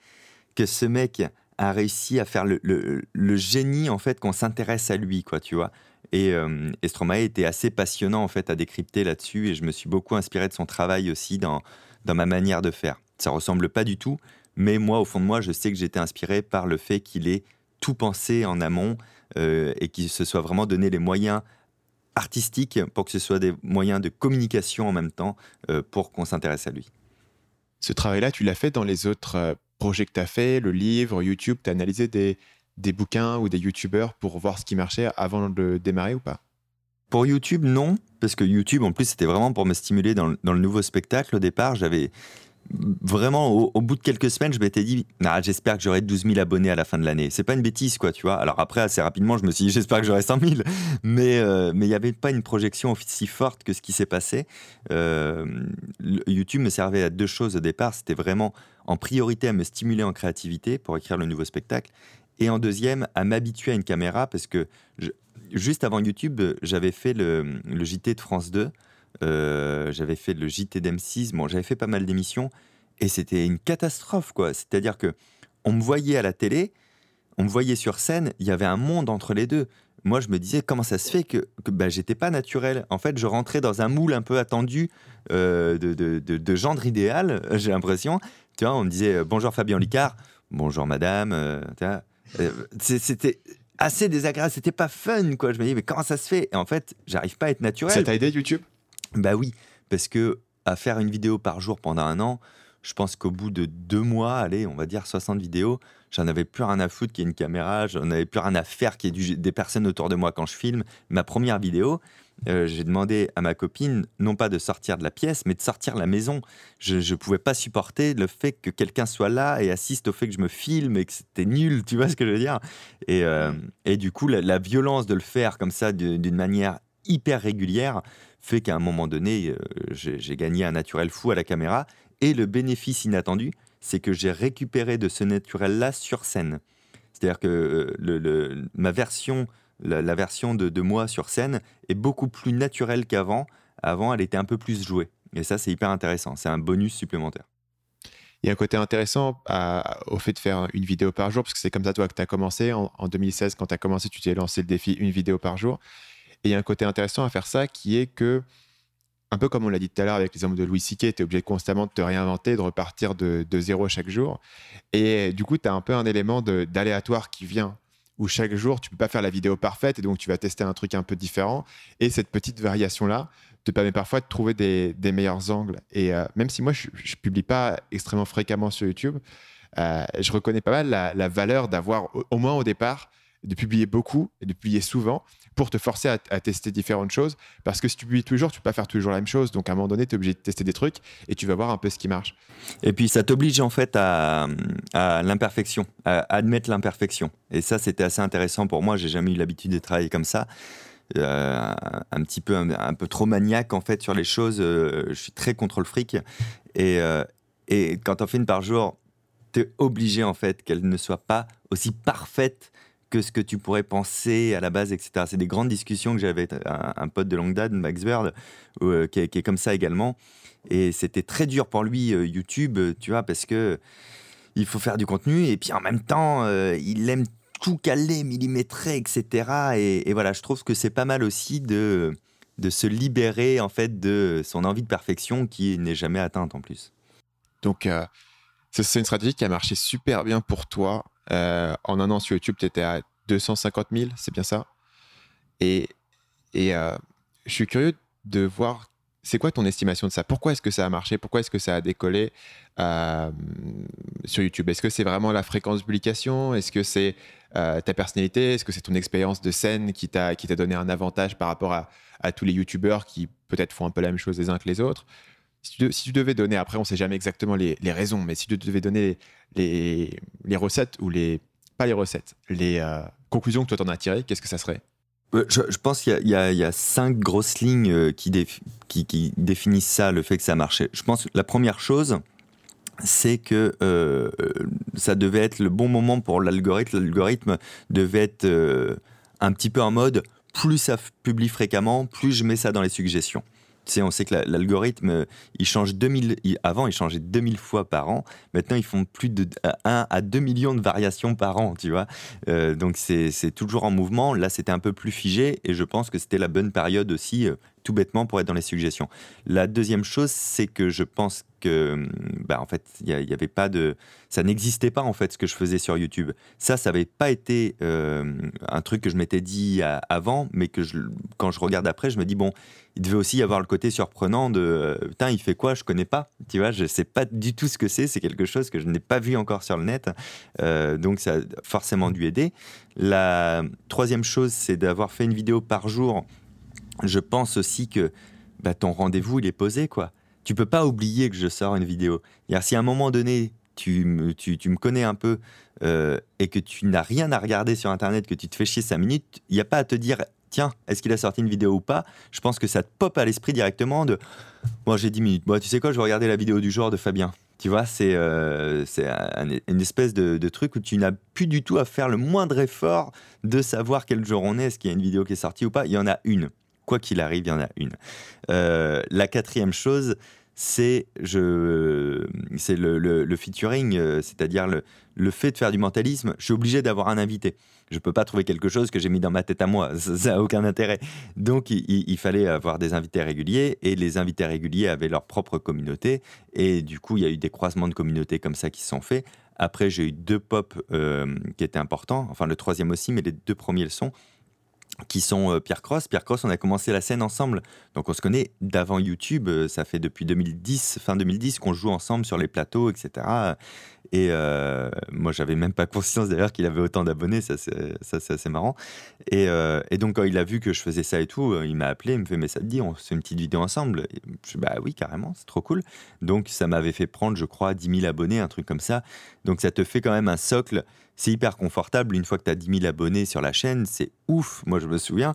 que ce mec a réussi à faire le, génie, en fait, qu'on s'intéresse à lui, quoi, tu vois. Et, euh, et, Stromae était assez passionnant, en fait, à décrypter là-dessus, et je me suis beaucoup inspiré de son travail aussi dans, dans ma manière de faire. Ça ressemble pas du tout, mais moi, au fond de moi, je sais que j'étais inspiré par le fait qu'il ait tout penser en amont euh, et qu'il se soit vraiment donné les moyens artistiques pour que ce soit des moyens de communication en même temps euh, pour qu'on s'intéresse à lui. Ce travail-là, tu l'as fait dans les autres euh, projets que tu as fait, le livre, YouTube, tu as analysé des, des bouquins ou des YouTubeurs pour voir ce qui marchait avant de démarrer ou pas? Pour YouTube, non, parce que YouTube, en plus, c'était vraiment pour me stimuler dans dans le nouveau spectacle. Au départ, j'avais vraiment, au, bout de quelques semaines, je m'étais dit, nah, j'espère que j'aurai 12 000 abonnés à la fin de l'année. C'est pas une bêtise, quoi, tu vois. Alors après, assez rapidement, je me suis dit, j'espère que j'aurai 100 000. Mais euh, mais il n'y avait pas une projection aussi forte que ce qui s'est passé. Euh, YouTube me servait à deux choses au départ. C'était vraiment en priorité à me stimuler en créativité pour écrire le nouveau spectacle. Et en deuxième, à m'habituer à une caméra parce que juste avant YouTube, j'avais fait le, le JT de France 2 euh, j'avais fait le JT d'M6, bon, j'avais fait pas mal d'émissions, et c'était une catastrophe, quoi. C'est-à-dire que on me voyait à la télé, on me voyait sur scène, il y avait un monde entre les deux. Moi, je me disais, comment ça se fait que, que bah, j'étais pas naturel En fait, je rentrais dans un moule un peu attendu euh, de, de, gendre idéal, j'ai l'impression. Tu vois, on me disait, euh, bonjour Fabien Licard, bonjour madame. c'était assez désagréable, c'était pas fun, quoi. Je me disais, mais comment ça se fait? Et en fait, j'arrive pas à être naturel. Ça t'a aidé YouTube? Bah oui, parce que à faire une vidéo par jour pendant un an, je pense qu'au bout de deux mois, allez, on va dire 60 vidéos, j'en avais plus rien à foutre qu'il y ait une caméra, j'en avais plus rien à faire qu'il y ait des personnes autour de moi quand je filme. Ma première vidéo, euh, j'ai demandé à ma copine, non pas de sortir de la pièce, mais de sortir de la maison. Je ne pouvais pas supporter le fait que quelqu'un soit là et assiste au fait que je me filme et que c'était nul, tu vois ce que je veux dire? Et, euh, et, du coup, la, la, violence de le faire comme ça, d'une manière hyper régulière, fait qu'à un moment donné, euh, j'ai gagné un naturel fou à la caméra. Et le bénéfice inattendu, c'est que j'ai récupéré de ce naturel-là sur scène. C'est-à-dire que euh, ma version, la, version de, de, moi sur scène est beaucoup plus naturelle qu'avant. Avant, elle était un peu plus jouée. Et ça, c'est hyper intéressant. C'est un bonus supplémentaire. Il y a un côté intéressant au fait de faire une vidéo par jour, parce que c'est comme ça, toi, que tu as commencé. En, en 2016, quand tu as commencé, tu t'es lancé le défi une vidéo par jour. Et il y a un côté intéressant à faire ça qui est que, un peu comme on l'a dit tout à l'heure avec l'exemple de Louis C.K., tu es obligé constamment de te réinventer, de repartir de, zéro chaque jour. Et du coup, tu as un peu un élément d'aléatoire qui vient où chaque jour, tu peux pas faire la vidéo parfaite et donc tu vas tester un truc un peu différent. Et cette petite variation-là te permet parfois de trouver des, meilleurs angles. Et euh, même si moi, je, ne publie pas extrêmement fréquemment sur YouTube, euh, je reconnais pas mal la valeur d'avoir, au moins au départ, de publier beaucoup et de publier souvent pour te forcer à, tester différentes choses. Parce que si tu publies toujours, tu peux pas faire toujours la même chose. Donc à un moment donné, tu es obligé de tester des trucs et tu vas voir un peu ce qui marche. Et puis ça t'oblige en fait à, l'imperfection, à admettre l'imperfection. Et ça, c'était assez intéressant pour moi. J'ai jamais eu l'habitude de travailler comme ça. Euh, un petit peu un, peu trop maniaque en fait sur les choses. Euh, je suis très contre le fric. Et, euh, et quand on fait une par jour, tu es obligé en fait qu'elle ne soit pas aussi parfaite ce que tu pourrais penser à la base, etc. C'est des grandes discussions que j'avais avec un, pote de longue date, Max Bird, euh, qui, est, comme ça également. Et c'était très dur pour lui, euh, YouTube, tu vois, parce que il faut faire du contenu et puis en même temps, euh, il aime tout calé, millimétré, etc. Et, voilà, je trouve que c'est pas mal aussi de, de se libérer en fait de son envie de perfection qui n'est jamais atteinte en plus. Donc, euh, c'est une stratégie qui a marché super bien pour toi. Euh, en un an sur YouTube, tu étais à 250 000, c'est bien ça? Et, et euh, je suis curieux de voir, c'est quoi ton estimation de ça? Pourquoi est-ce que ça a marché? Pourquoi est-ce que ça a décollé sur YouTube? Est-ce que c'est vraiment la fréquence de publication? Est-ce que c'est ta personnalité? Est-ce que c'est ton expérience de scène qui t'a donné un avantage par rapport à, à tous les YouTubeurs qui peut-être font un peu la même chose les uns que les autres? Si tu, devais donner, après on ne sait jamais exactement les, raisons, mais si tu devais donner les, recettes ou les, pas les recettes, les euh, conclusions que toi t'en as tirées, qu'est-ce que ça serait? Euh, je, pense qu'il y, a cinq grosses lignes euh, qui, définissent ça, le fait que ça marchait. Je pense que la première chose, c'est que ça devait être le bon moment pour l'algorithme. L'algorithme devait être un petit peu en mode plus ça publie fréquemment, plus je mets ça dans les suggestions on sait que l'algorithme, euh, il change 2000, avant, il changeait 2000 fois par an. Maintenant, ils font plus de 1 à 2 millions de variations par an, tu vois. Euh, donc, c'est toujours en mouvement. Là, c'était un peu plus figé et je pense que c'était la bonne période aussi, euh, tout bêtement, pour être dans les suggestions. La deuxième chose, c'est que je pense que, bah, en fait, il y, avait pas de, ça n'existait pas en fait ce que je faisais sur YouTube. Ça, ça n'avait pas été un truc que je m'étais dit avant, mais que je, quand je regarde après, je me dis bon, il devait aussi y avoir le côté surprenant de euh, putain, il fait quoi Je connais pas. Tu vois, je sais pas du tout ce que c'est. C'est quelque chose que je n'ai pas vu encore sur le net. Euh, donc, ça a forcément dû aider. La troisième chose, c'est d'avoir fait une vidéo par jour. Je pense aussi que bah, ton rendez-vous, il est posé, quoi. Tu peux pas oublier que je sors une vidéo. Si à un moment donné, tu me, tu, tu me connais un peu euh, et que tu n'as rien à regarder sur Internet, que tu te fais chier 5 minutes, il n'y a pas à te dire tiens, est-ce qu'il a sorti une vidéo ou pas Je pense que ça te pop à l'esprit directement de moi j'ai 10 minutes. Bon, tu sais quoi, je vais regarder la vidéo du jour de Fabien. Tu vois, c'est euh, une espèce de, truc où tu n'as plus du tout à faire le moindre effort de savoir quel jour on est, est-ce qu'il y a une vidéo qui est sortie ou pas. Il y en a une. Quoi qu'il arrive, il y en a une. Euh, la quatrième chose, c'est le, le, featuring, euh, c'est-à-dire le, le fait de faire du mentalisme. Je suis obligé d'avoir un invité. Je peux pas trouver quelque chose que j'ai mis dans ma tête à moi. Ça n'a aucun intérêt. Donc, il, fallait avoir des invités réguliers et les invités réguliers avaient leur propre communauté. Et du coup, il y a eu des croisements de communautés comme ça qui se sont faits. Après, j'ai eu deux pop euh, qui étaient importants. Enfin, le troisième aussi, mais les deux premiers le sont qui sont euh, Pierre Cross. Pierre Cross, on a commencé la scène ensemble. Donc on se connaît d'avant YouTube. Euh, ça fait depuis 2010, fin 2010, qu'on joue ensemble sur les plateaux, etc. Et euh, moi, j'avais même pas conscience d'ailleurs qu'il avait autant d'abonnés. Ça, c'est assez marrant. Et, donc, quand il a vu que je faisais ça et tout, il m'a appelé. Il me fait Mais ça te dit, on fait une petite vidéo ensemble Je dis Bah oui, carrément, c'est trop cool. Donc, ça m'avait fait prendre, je crois, 10 000 abonnés, un truc comme ça. Donc, ça te fait quand même un socle c'est hyper confortable. Une fois que tu as 10 000 abonnés sur la chaîne, c'est ouf. Moi, je me souviens,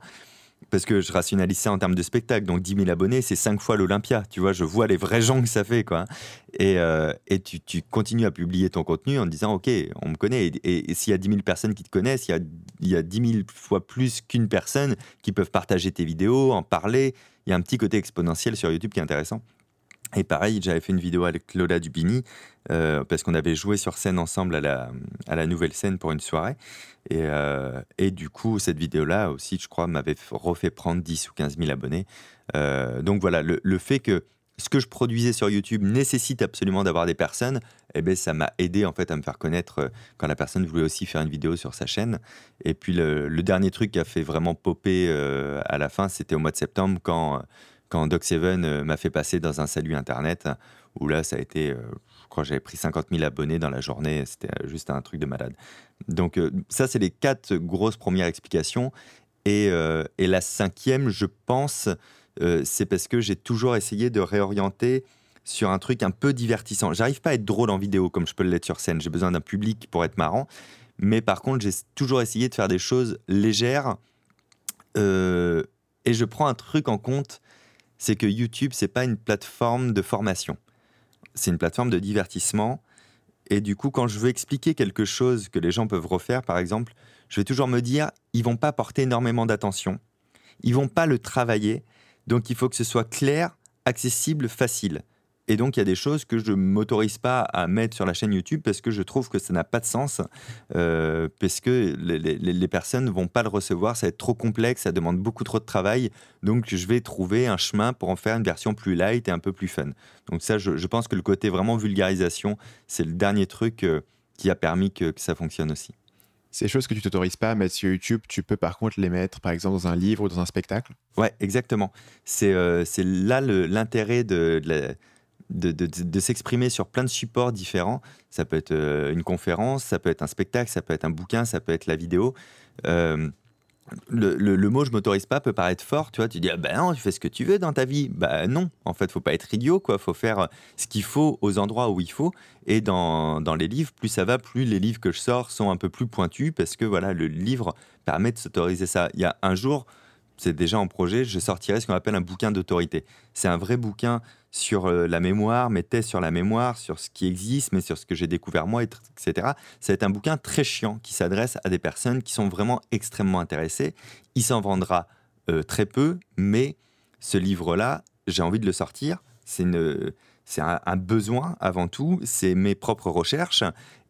parce que je rationalise ça en termes de spectacle. Donc 10 000 abonnés, c'est 5 fois l'Olympia. Tu vois, je vois les vrais gens que ça fait. quoi. Et, euh, et tu, continues à publier ton contenu en disant, OK, on me connaît. Et, s'il y a 10 000 personnes qui te connaissent, il y a, il y a 10 000 fois plus qu'une personne qui peuvent partager tes vidéos, en parler. Il y a un petit côté exponentiel sur YouTube qui est intéressant. Et pareil, j'avais fait une vidéo avec Lola Dubini, euh, parce qu'on avait joué sur scène ensemble à la, à la nouvelle scène pour une soirée. Et, euh, et du coup, cette vidéo-là aussi, je crois, m'avait refait prendre 10 ou 15 000 abonnés. Euh, donc voilà, le, le, fait que ce que je produisais sur YouTube nécessite absolument d'avoir des personnes, eh ben, ça m'a aidé en fait à me faire connaître quand la personne voulait aussi faire une vidéo sur sa chaîne. Et puis le, le dernier truc qui a fait vraiment popper à la fin, c'était au mois de septembre quand quand Doc Seven euh, m'a fait passer dans un salut internet, où là, ça a été, euh, je crois j'avais pris 50 000 abonnés dans la journée, c'était euh, juste un truc de malade. Donc, ça, c'est les quatre grosses premières explications. Et la cinquième, je pense, c'est parce que j'ai toujours essayé de réorienter sur un truc un peu divertissant. J'arrive pas à être drôle en vidéo comme je peux l'être sur scène. J'ai besoin d'un public pour être marrant. Mais par contre, j'ai toujours essayé de faire des choses légères. et je prends un truc en compte c'est que YouTube, c'est pas une plateforme de formation. C'est une plateforme de divertissement. Et du coup, quand je veux expliquer quelque chose que les gens peuvent refaire, par exemple, je vais toujours me dire, ils vont pas porter énormément d'attention. Ils vont pas le travailler. Donc, il faut que ce soit clair, accessible, facile. Et donc, il y a des choses que je ne m'autorise pas à mettre sur la chaîne YouTube parce que je trouve que ça n'a pas de sens, euh, parce que les, les, personnes ne vont pas le recevoir, ça va être trop complexe, ça demande beaucoup trop de travail. Donc, je vais trouver un chemin pour en faire une version plus light et un peu plus fun. Donc, ça, je, pense que le côté vraiment vulgarisation, c'est le dernier truc euh, qui a permis que, que ça fonctionne aussi. Ces choses que tu t'autorises pas à mettre sur YouTube, tu peux par contre les mettre, par exemple, dans un livre ou dans un spectacle? Ouais, exactement. C'est euh, là l'intérêt de, de, de, s'exprimer sur plein de supports différents. Ça peut être euh, une conférence, ça peut être un spectacle, ça peut être un bouquin, ça peut être la vidéo. Euh, le, mot je m'autorise pas peut paraître fort, tu vois, tu dis ah ben non, tu fais ce que tu veux dans ta vie. Bah non, en fait, faut pas être idiot quoi, faut faire ce qu'il faut aux endroits où il faut et dans, dans, les livres, plus ça va, plus les livres que je sors sont un peu plus pointus parce que voilà, le livre permet de s'autoriser ça. Il y a un jour, c'est déjà en projet, je sortirai ce qu'on appelle un bouquin d'autorité. C'est un vrai bouquin sur euh, la mémoire, mes tests sur la mémoire, sur ce qui existe, mais sur ce que j'ai découvert moi, etc. Ça va être un bouquin très chiant qui s'adresse à des personnes qui sont vraiment extrêmement intéressées. Il s'en vendra euh, très peu, mais ce livre-là, j'ai envie de le sortir. C'est un, un, besoin avant tout, c'est mes propres recherches.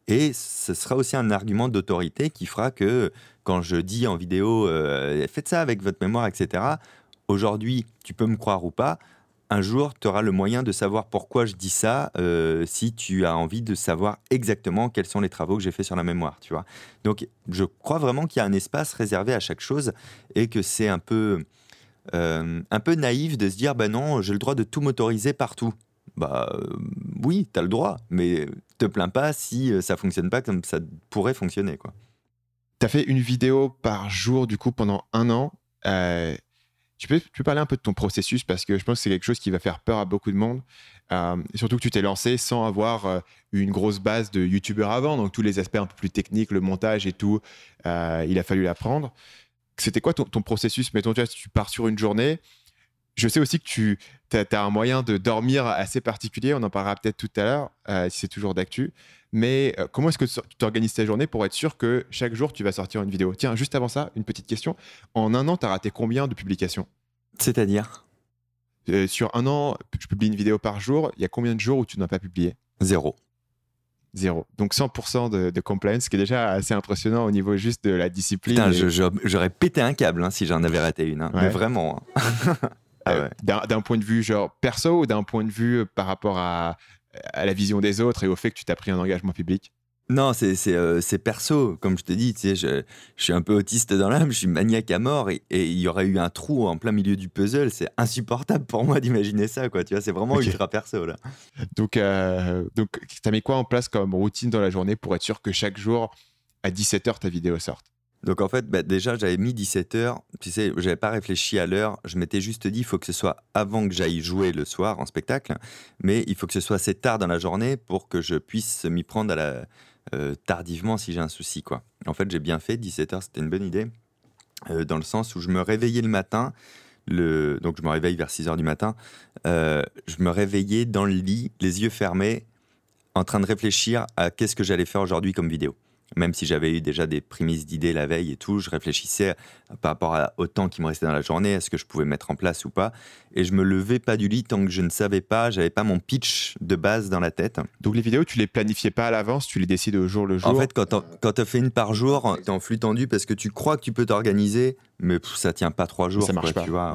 Et ce sera aussi un argument d'autorité qui fera que quand je dis en vidéo, euh, faites ça avec votre mémoire, etc., aujourd'hui, tu peux me croire ou pas, un jour, tu auras le moyen de savoir pourquoi je dis ça euh, si tu as envie de savoir exactement quels sont les travaux que j'ai fait sur la mémoire, tu vois. Donc, je crois vraiment qu'il y a un espace réservé à chaque chose et que c'est un peu, euh, un peu naïf de se dire, bah non, j'ai le droit de tout m'autoriser partout. Bah euh, oui, tu as le droit, mais te plains pas si ça fonctionne pas comme ça pourrait fonctionner, quoi. As fait une vidéo par jour, du coup, pendant un an. Tu peux, parler un peu de ton processus parce que je pense que c'est quelque chose qui va faire peur à beaucoup de monde. Euh, surtout que tu t'es lancé sans avoir euh, une grosse base de youtubeurs avant, donc tous les aspects un peu plus techniques, le montage et tout, euh, il a fallu l'apprendre. C'était quoi ton, processus? Mettons, tu, tu pars sur une journée. Je sais aussi que tu as, un moyen de dormir assez particulier, on en parlera peut-être tout à l'heure, si c'est toujours d'actu. Mais comment est-ce que tu t'organises ta journée pour être sûr que chaque jour tu vas sortir une vidéo? Tiens, juste avant ça, une petite question. En un an, tu as raté combien de publications? C'est-à-dire? Euh, Sur un an, je publie une vidéo par jour. Il y a combien de jours où tu n'as pas publié? Zéro. Zéro. Donc 100% de, de, compliance, ce qui est déjà assez impressionnant au niveau juste de la discipline. Putain, j'aurais pété un câble hein, si j'en avais raté une. Hein. Mais vraiment. Hein. Euh, ah d'un point de vue genre perso ou d'un point de vue euh, par rapport à, à la vision des autres et au fait que tu t'as pris un engagement public? Non, euh, c'est perso. Comme je te dis, tu sais, je, suis un peu autiste dans l'âme, je suis maniaque à mort et, il y aurait eu un trou en plein milieu du puzzle. C'est insupportable pour moi d'imaginer ça, quoi. Tu vois, c'est vraiment ultra perso, là. Donc, euh, donc tu as mis quoi en place comme routine dans la journée pour être sûr que chaque jour, à 17h, ta vidéo sorte? Donc en fait, bah, déjà, j'avais mis 17 h Tu sais, j'avais pas réfléchi à l'heure. Je m'étais juste dit, il faut que ce soit avant que j'aille jouer le soir en spectacle, mais il faut que ce soit assez tard dans la journée pour que je puisse m'y prendre à la, euh, tardivement si j'ai un souci. Quoi. En fait, j'ai bien fait, 17h, c'était une bonne idée, euh, dans le sens où je me réveillais le matin, donc je me réveille vers 6h du matin, euh, je me réveillais dans le lit, les yeux fermés, en train de réfléchir à qu'est-ce que j'allais faire aujourd'hui comme vidéo même si j'avais eu déjà des prémices d'idées la veille et tout, je réfléchissais par rapport au temps qui me restait dans la journée, est-ce que je pouvais mettre en place ou pas. Et je me levais pas du lit tant que je ne savais pas, j'avais pas mon pitch de base dans la tête. Donc les vidéos, tu les planifiais pas à l'avance, tu les décides au jour le jour En fait, quand tu fais une par jour, tu es en flux tendu parce que tu crois que tu peux t'organiser, mais ça tient pas trois jours. Ça marche pas. Tu vois,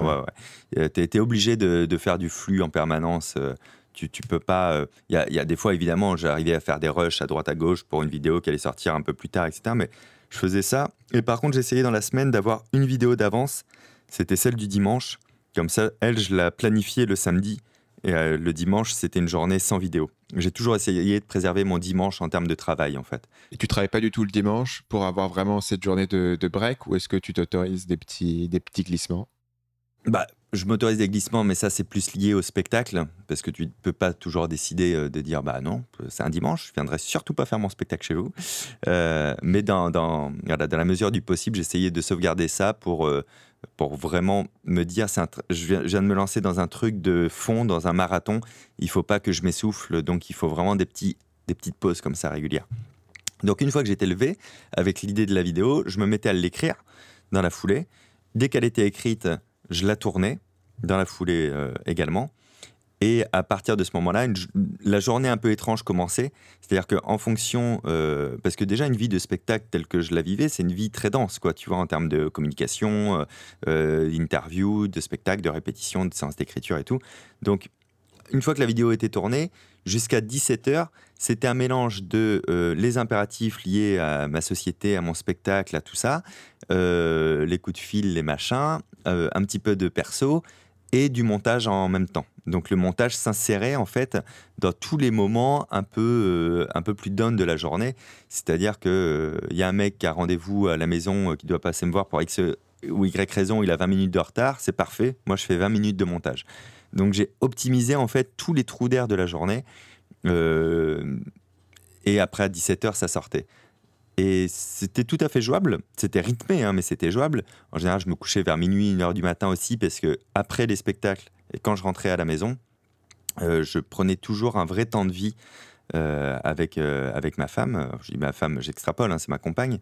ouais. Ouais, es, obligé de, de, faire du flux en permanence. Euh, tu, tu peux pas. Il euh, y, a, des fois, évidemment, j'arrivais à faire des rushs à droite à gauche pour une vidéo qui allait sortir un peu plus tard, etc. Mais je faisais ça. Et par contre, j'essayais dans la semaine d'avoir une vidéo d'avance. C'était celle du dimanche. Comme ça, elle, je la planifiais le samedi. Et euh, le dimanche, c'était une journée sans vidéo. J'ai toujours essayé de préserver mon dimanche en termes de travail, en fait. Et tu travailles pas du tout le dimanche pour avoir vraiment cette journée de, de break ou est-ce que tu t'autorises des petits, des petits glissements? Bah, je m'autorise des glissements, mais ça, c'est plus lié au spectacle, parce que tu ne peux pas toujours décider euh, de dire, bah non, c'est un dimanche, je viendrai surtout pas faire mon spectacle chez vous. Euh, mais dans, dans, dans, la mesure du possible, j'essayais de sauvegarder ça pour, euh, pour vraiment me dire, un je, viens, de me lancer dans un truc de fond, dans un marathon, il faut pas que je m'essouffle, donc il faut vraiment des, petits, des petites pauses comme ça régulières. Donc une fois que j'étais levé, avec l'idée de la vidéo, je me mettais à l'écrire dans la foulée. Dès qu'elle était écrite, je la tournais dans la foulée euh, également. Et à partir de ce moment-là, la journée un peu étrange commençait. C'est-à-dire qu'en fonction. Euh, parce que déjà, une vie de spectacle telle que je la vivais, c'est une vie très dense, quoi, tu vois, en termes de communication, euh, euh, d'interview, de spectacle, de répétition, de séance d'écriture et tout. Donc, une fois que la vidéo était tournée, jusqu'à 17h, c'était un mélange de les impératifs liés à ma société, à mon spectacle, à tout ça, les coups de fil, les machins, un petit peu de perso et du montage en même temps. Donc le montage s'insérait en fait dans tous les moments un peu, euh, un peu plus down de la journée. C'est-à-dire qu'il euh, il y a un mec qui a rendez-vous à la maison euh, qui doit passer me voir pour X ou Y raison, il a 20 minutes de retard, c'est parfait. Moi, je fais 20 minutes de montage. Donc j'ai optimisé en fait tous les trous d'air de la journée. Et après à 17h, ça sortait. Et c'était tout à fait jouable. C'était rythmé, hein, mais c'était jouable. En général, je me couchais vers minuit, une heure du matin aussi, parce que après les spectacles et quand je rentrais à la maison, euh, je prenais toujours un vrai temps de vie euh, avec, euh, avec ma femme. Je dis ma femme, j'extrapole, hein, c'est ma compagne.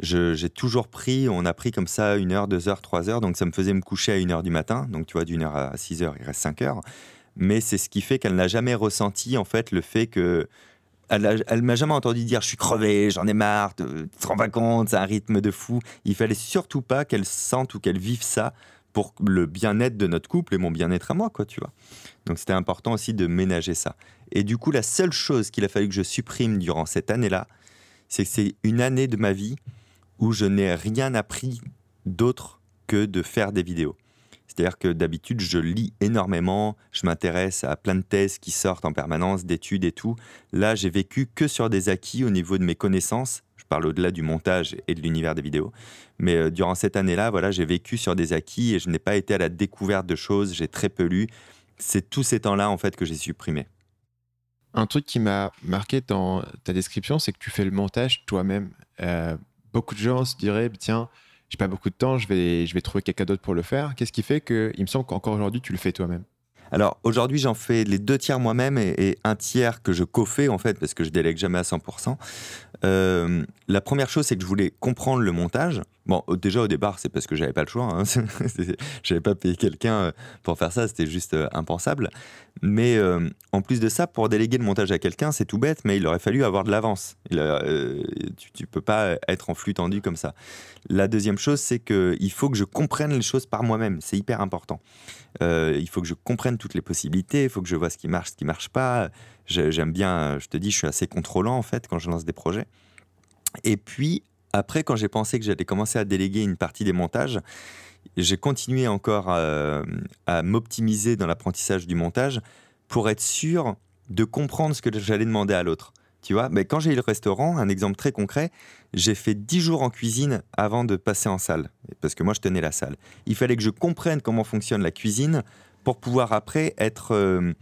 J'ai toujours pris, on a pris comme ça une heure, deux heures, trois heures. Donc ça me faisait me coucher à une heure du matin. Donc tu vois, d'une heure à six heures, il reste cinq heures. Mais c'est ce qui fait qu'elle n'a jamais ressenti en fait le fait que elle, m'a jamais entendu dire je suis crevé, j'en ai marre, tu te rends pas compte, c'est un rythme de fou. Il fallait surtout pas qu'elle sente ou qu'elle vive ça pour le bien-être de notre couple et mon bien-être à moi, quoi, tu vois. Donc c'était important aussi de ménager ça. Et du coup, la seule chose qu'il a fallu que je supprime durant cette année-là, c'est que c'est une année de ma vie où je n'ai rien appris d'autre que de faire des vidéos. C'est-à-dire que d'habitude, je lis énormément, je m'intéresse à plein de thèses qui sortent en permanence, d'études et tout. Là, j'ai vécu que sur des acquis au niveau de mes connaissances. Je parle au-delà du montage et de l'univers des vidéos. Mais euh, durant cette année-là, voilà, j'ai vécu sur des acquis et je n'ai pas été à la découverte de choses, j'ai très peu lu. C'est tous ces temps-là, en fait, que j'ai supprimé. Un truc qui m'a marqué dans ta description, c'est que tu fais le montage toi-même. Euh, beaucoup de gens se diraient, tiens, j'ai pas beaucoup de temps, je vais, je vais trouver quelqu'un d'autre pour le faire. Qu'est-ce qui fait que, il me semble qu'encore aujourd'hui, tu le fais toi-même? Alors aujourd'hui, j'en fais les deux tiers moi-même et, un tiers que je co-fais en fait parce que je délègue jamais à 100%. Euh, la première chose, c'est que je voulais comprendre le montage. Bon, déjà au départ, c'est parce que j'avais pas le choix. Hein. j'avais pas payé quelqu'un euh, pour faire ça, c'était juste euh, impensable. Mais euh, en plus de ça, pour déléguer le montage à quelqu'un, c'est tout bête, mais il aurait fallu avoir de l'avance. tu, tu peux pas être en flux tendu comme ça. La deuxième chose, c'est qu'il faut que je comprenne les choses par moi-même. C'est hyper important. il faut que je comprenne toutes les possibilités. Il faut que je vois ce qui marche, ce qui marche pas. J'aime bien. Je te dis, je suis assez contrôlant en fait quand je lance des projets. Et puis après, quand j'ai pensé que j'allais commencer à déléguer une partie des montages, j'ai continué encore à, m'optimiser dans l'apprentissage du montage pour être sûr de comprendre ce que j'allais demander à l'autre. Tu vois, mais quand j'ai eu le restaurant, un exemple très concret, j'ai fait 10 jours en cuisine avant de passer en salle, parce que moi je tenais la salle. Il fallait que je comprenne comment fonctionne la cuisine pour pouvoir après être, euh,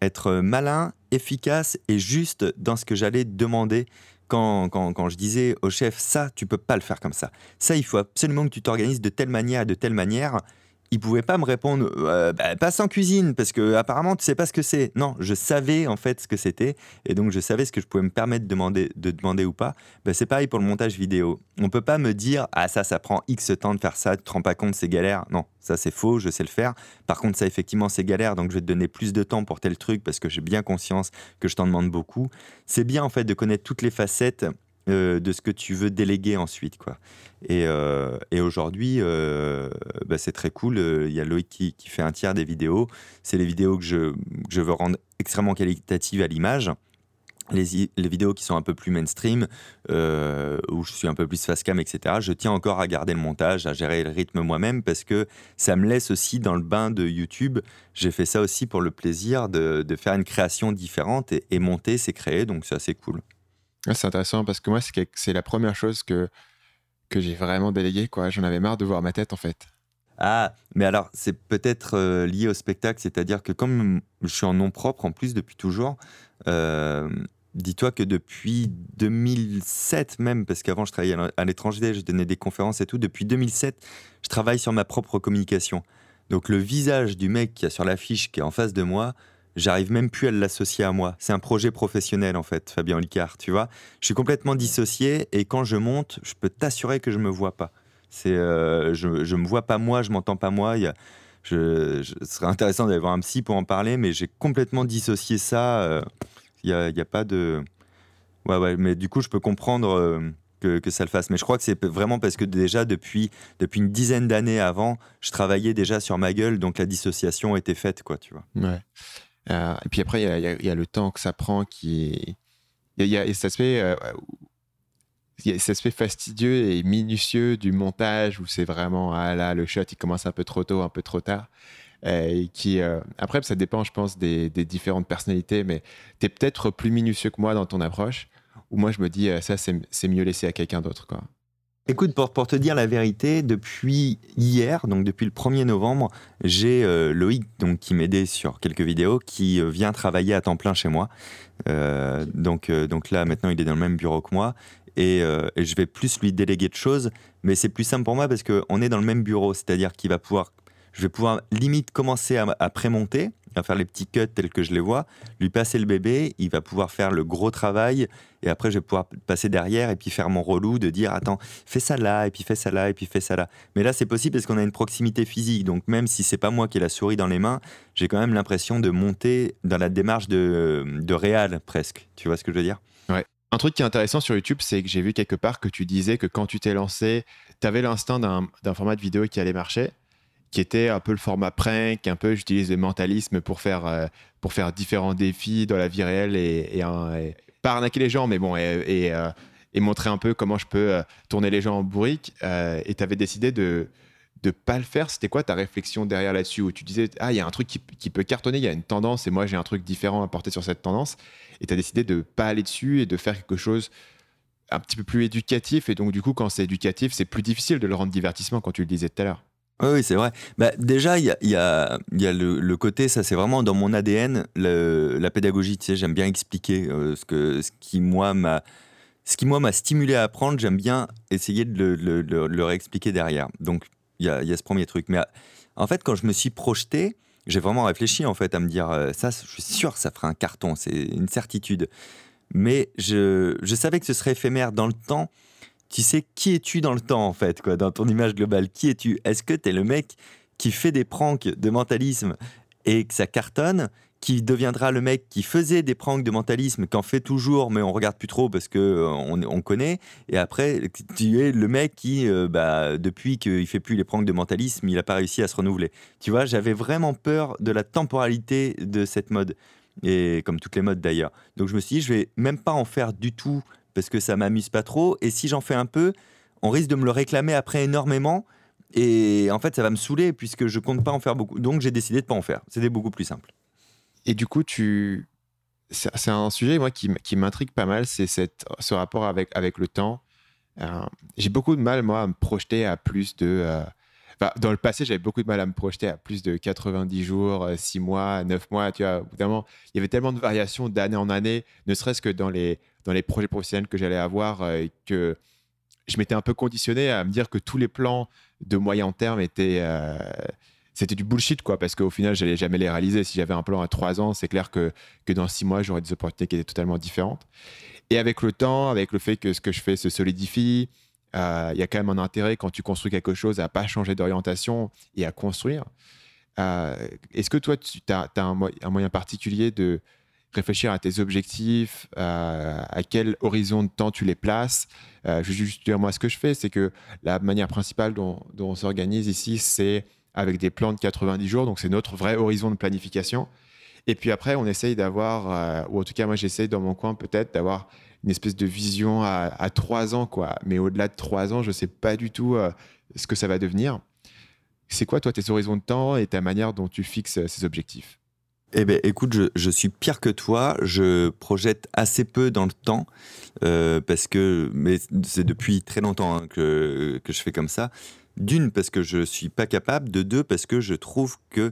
être malin, efficace et juste dans ce que j'allais demander quand, quand, quand, je disais au chef, ça, tu peux pas le faire comme ça. Ça, il faut absolument que tu t'organises de telle manière de telle manière il pouvait pas me répondre euh, bah, passe en cuisine parce que apparemment tu sais pas ce que c'est. Non, je savais en fait ce que c'était et donc je savais ce que je pouvais me permettre de demander, de demander ou pas. Bah, c'est pareil pour le montage vidéo. On peut pas me dire ah ça ça prend X temps de faire ça, tu te rends pas compte c'est galère. Non, ça c'est faux, je sais le faire. Par contre ça effectivement c'est galère donc je vais te donner plus de temps pour tel truc parce que j'ai bien conscience que je t'en demande beaucoup. C'est bien en fait de connaître toutes les facettes euh, de ce que tu veux déléguer ensuite. Quoi. Et, euh, aujourd'hui, euh, bah, c'est très cool. Il y a Loïc qui, fait un tiers des vidéos. C'est les vidéos que je, je, veux rendre extrêmement qualitatives à l'image. Les, les, vidéos qui sont un peu plus mainstream, où je suis un peu plus face cam, etc., je tiens encore à garder le montage, à gérer le rythme moi-même, parce que ça me laisse aussi dans le bain de YouTube. J'ai fait ça aussi pour le plaisir de, de faire une création différente et, et monter, c'est créer, donc c'est assez c'est intéressant parce que moi, c'est la première chose que, que j'ai vraiment délégué. J'en avais marre de voir ma tête, en fait. Ah, mais alors, c'est peut-être euh, lié au spectacle, c'est-à-dire que comme je suis en nom propre en plus depuis toujours, euh, dis-toi que depuis 2007 même, parce qu'avant je travaillais à l'étranger, je donnais des conférences et tout, depuis 2007, je travaille sur ma propre communication. Donc le visage du mec qui a sur l'affiche, qui est en face de moi, j'arrive même plus à l'associer à moi. C'est un projet professionnel en fait, Fabien Olicard, tu vois. Je suis complètement dissocié et quand je monte, je peux t'assurer que je me vois pas. C'est, euh, je, je me vois pas moi, je m'entends pas moi. Y a, ce serait intéressant d'avoir un psy pour en parler, mais j'ai complètement dissocié ça. Il n'y a, a, pas de. Ouais, ouais, mais du coup, je peux comprendre que, que, ça le fasse. Mais je crois que c'est vraiment parce que déjà, depuis, depuis une dizaine d'années avant, je travaillais déjà sur ma gueule, donc la dissociation était faite, quoi, tu vois. Ouais. Euh, et puis après, il y, a le temps que ça prend qui est. Il y, cet aspect, euh, cet aspect fastidieux et minutieux du montage où c'est vraiment, ah là, le shot, il commence un peu trop tôt, un peu trop tard. Et qui, euh, après, ça dépend, je pense, des, différentes personnalités, mais tu es peut-être plus minutieux que moi dans ton approche, où moi, je me dis, ça, c'est mieux laissé à quelqu'un d'autre. quoi. Écoute, pour, pour, te dire la vérité, depuis hier, donc depuis le 1er novembre, j'ai euh, Loïc donc, qui m'aidait sur quelques vidéos, qui euh, vient travailler à temps plein chez moi. Euh, donc, donc là, maintenant, il est dans le même bureau que moi. Et, je vais plus lui déléguer de choses, mais c'est plus simple pour moi parce qu'on est dans le même bureau, c'est-à-dire qu'il va pouvoir, je vais pouvoir limite commencer à prémonter, à faire les petits cuts tels que je les vois, lui passer le bébé, il va pouvoir faire le gros travail et après, je vais pouvoir passer derrière et puis faire mon relou de dire attends, fais ça là, et puis fais ça là, et puis fais ça là. Mais là, c'est possible parce qu'on a une proximité physique. Donc, même si c'est pas moi qui ai la souris dans les mains, j'ai quand même l'impression de monter dans la démarche de, de réal presque. Tu vois ce que je veux dire? Ouais. Un truc qui est intéressant sur YouTube, c'est que j'ai vu quelque part que tu disais que quand tu t'es lancé, tu avais l'instinct d'un format de vidéo qui allait marcher qui était un peu le format prank, un peu j'utilise le mentalisme pour faire, euh, pour faire différents défis dans la vie réelle et, et, pas arnaquer les gens, mais bon, et, euh, montrer un peu comment je peux euh, tourner les gens en bourrique. Et tu avais décidé de ne pas le faire. C'était quoi ta réflexion derrière là-dessus où tu disais, ah, il y a un truc qui, qui, peut cartonner, il y a une tendance, et moi j'ai un truc différent à porter sur cette tendance. Et tu as décidé de pas aller dessus et de faire quelque chose un petit peu plus éducatif. Et donc, du coup, quand c'est éducatif, c'est plus difficile de le rendre divertissement, quand tu le disais tout à l'heure. Oui, c'est vrai. Bah, déjà, il y a, y y a le, côté, ça c'est vraiment dans mon ADN, la pédagogie. Tu sais, j'aime bien expliquer euh, ce, que, ce qui, moi, m'a ce qui moi m'a stimulé à apprendre, j'aime bien essayer de le, le, le, réexpliquer derrière. Donc il y a, y a, ce premier truc. Mais en fait, quand je me suis projeté, j'ai vraiment réfléchi en fait à me dire euh, ça, je suis sûr ça fera un carton, c'est une certitude. Mais je, je savais que ce serait éphémère dans le temps tu sais qui es-tu dans le temps en fait, quoi, dans ton image globale? Qui es-tu? Est-ce que tu es le mec qui fait des pranks de mentalisme et que ça cartonne qui deviendra le mec qui faisait des pranks de mentalisme, qu'en fait toujours, mais on regarde plus trop parce que euh, on, connaît? Et après, tu es le mec qui, euh, bah, depuis qu'il fait plus les pranks de mentalisme, il n'a pas réussi à se renouveler. Tu vois, j'avais vraiment peur de la temporalité de cette mode, et comme toutes les modes d'ailleurs. Donc je me suis dit, je vais même pas en faire du tout parce que ça m'amuse pas trop. Et si j'en fais un peu, on risque de me le réclamer après énormément. Et en fait, ça va me saouler puisque je compte pas en faire beaucoup. Donc, j'ai décidé de pas en faire. C'était beaucoup plus simple. Et du coup, tu... c'est un sujet moi qui, qui m'intrigue pas mal, c'est ce rapport avec, avec le temps. Euh, j'ai beaucoup de mal, moi, à me projeter à plus de. Euh, dans le passé, j'avais beaucoup de mal à me projeter à plus de 90 jours, 6 euh, mois, 9 mois. Tu vois, il y avait tellement de variations d'année en année, ne serait-ce que dans les, dans les projets professionnels que j'allais avoir, euh, que je m'étais un peu conditionné à me dire que tous les plans de moyen terme étaient. Euh, c'était du bullshit, quoi, parce qu'au final, j'allais jamais les réaliser. Si j'avais un plan à 3 ans, c'est clair que, que dans 6 mois, j'aurais des opportunités qui étaient totalement différentes. Et avec le temps, avec le fait que ce que je fais se solidifie, euh, il y a quand même un intérêt quand tu construis quelque chose à pas changer d'orientation et à construire. Euh, est-ce que toi, tu as, un, moyen particulier de réfléchir à tes objectifs, euh, à quel horizon de temps tu les places? Je juste dire, moi, ce que je fais, c'est que la manière principale dont on s'organise ici, c'est avec des plans de 90 jours. Donc, c'est notre vrai horizon de planification. Et puis après, on essaye d'avoir, ou en tout cas, moi, j'essaye dans mon coin peut-être d'avoir une espèce de vision à, trois ans, quoi. Mais au-delà de trois ans, je sais pas du tout euh, ce que ça va devenir. C'est quoi, toi, tes horizons de temps et ta manière dont tu fixes euh, ces objectifs? Eh bien, écoute, je, suis pire que toi. Je projette assez peu dans le temps, euh, parce que, mais c'est depuis très longtemps hein, que, que je fais comme ça. D'une, parce que je suis pas capable. De deux, parce que je trouve que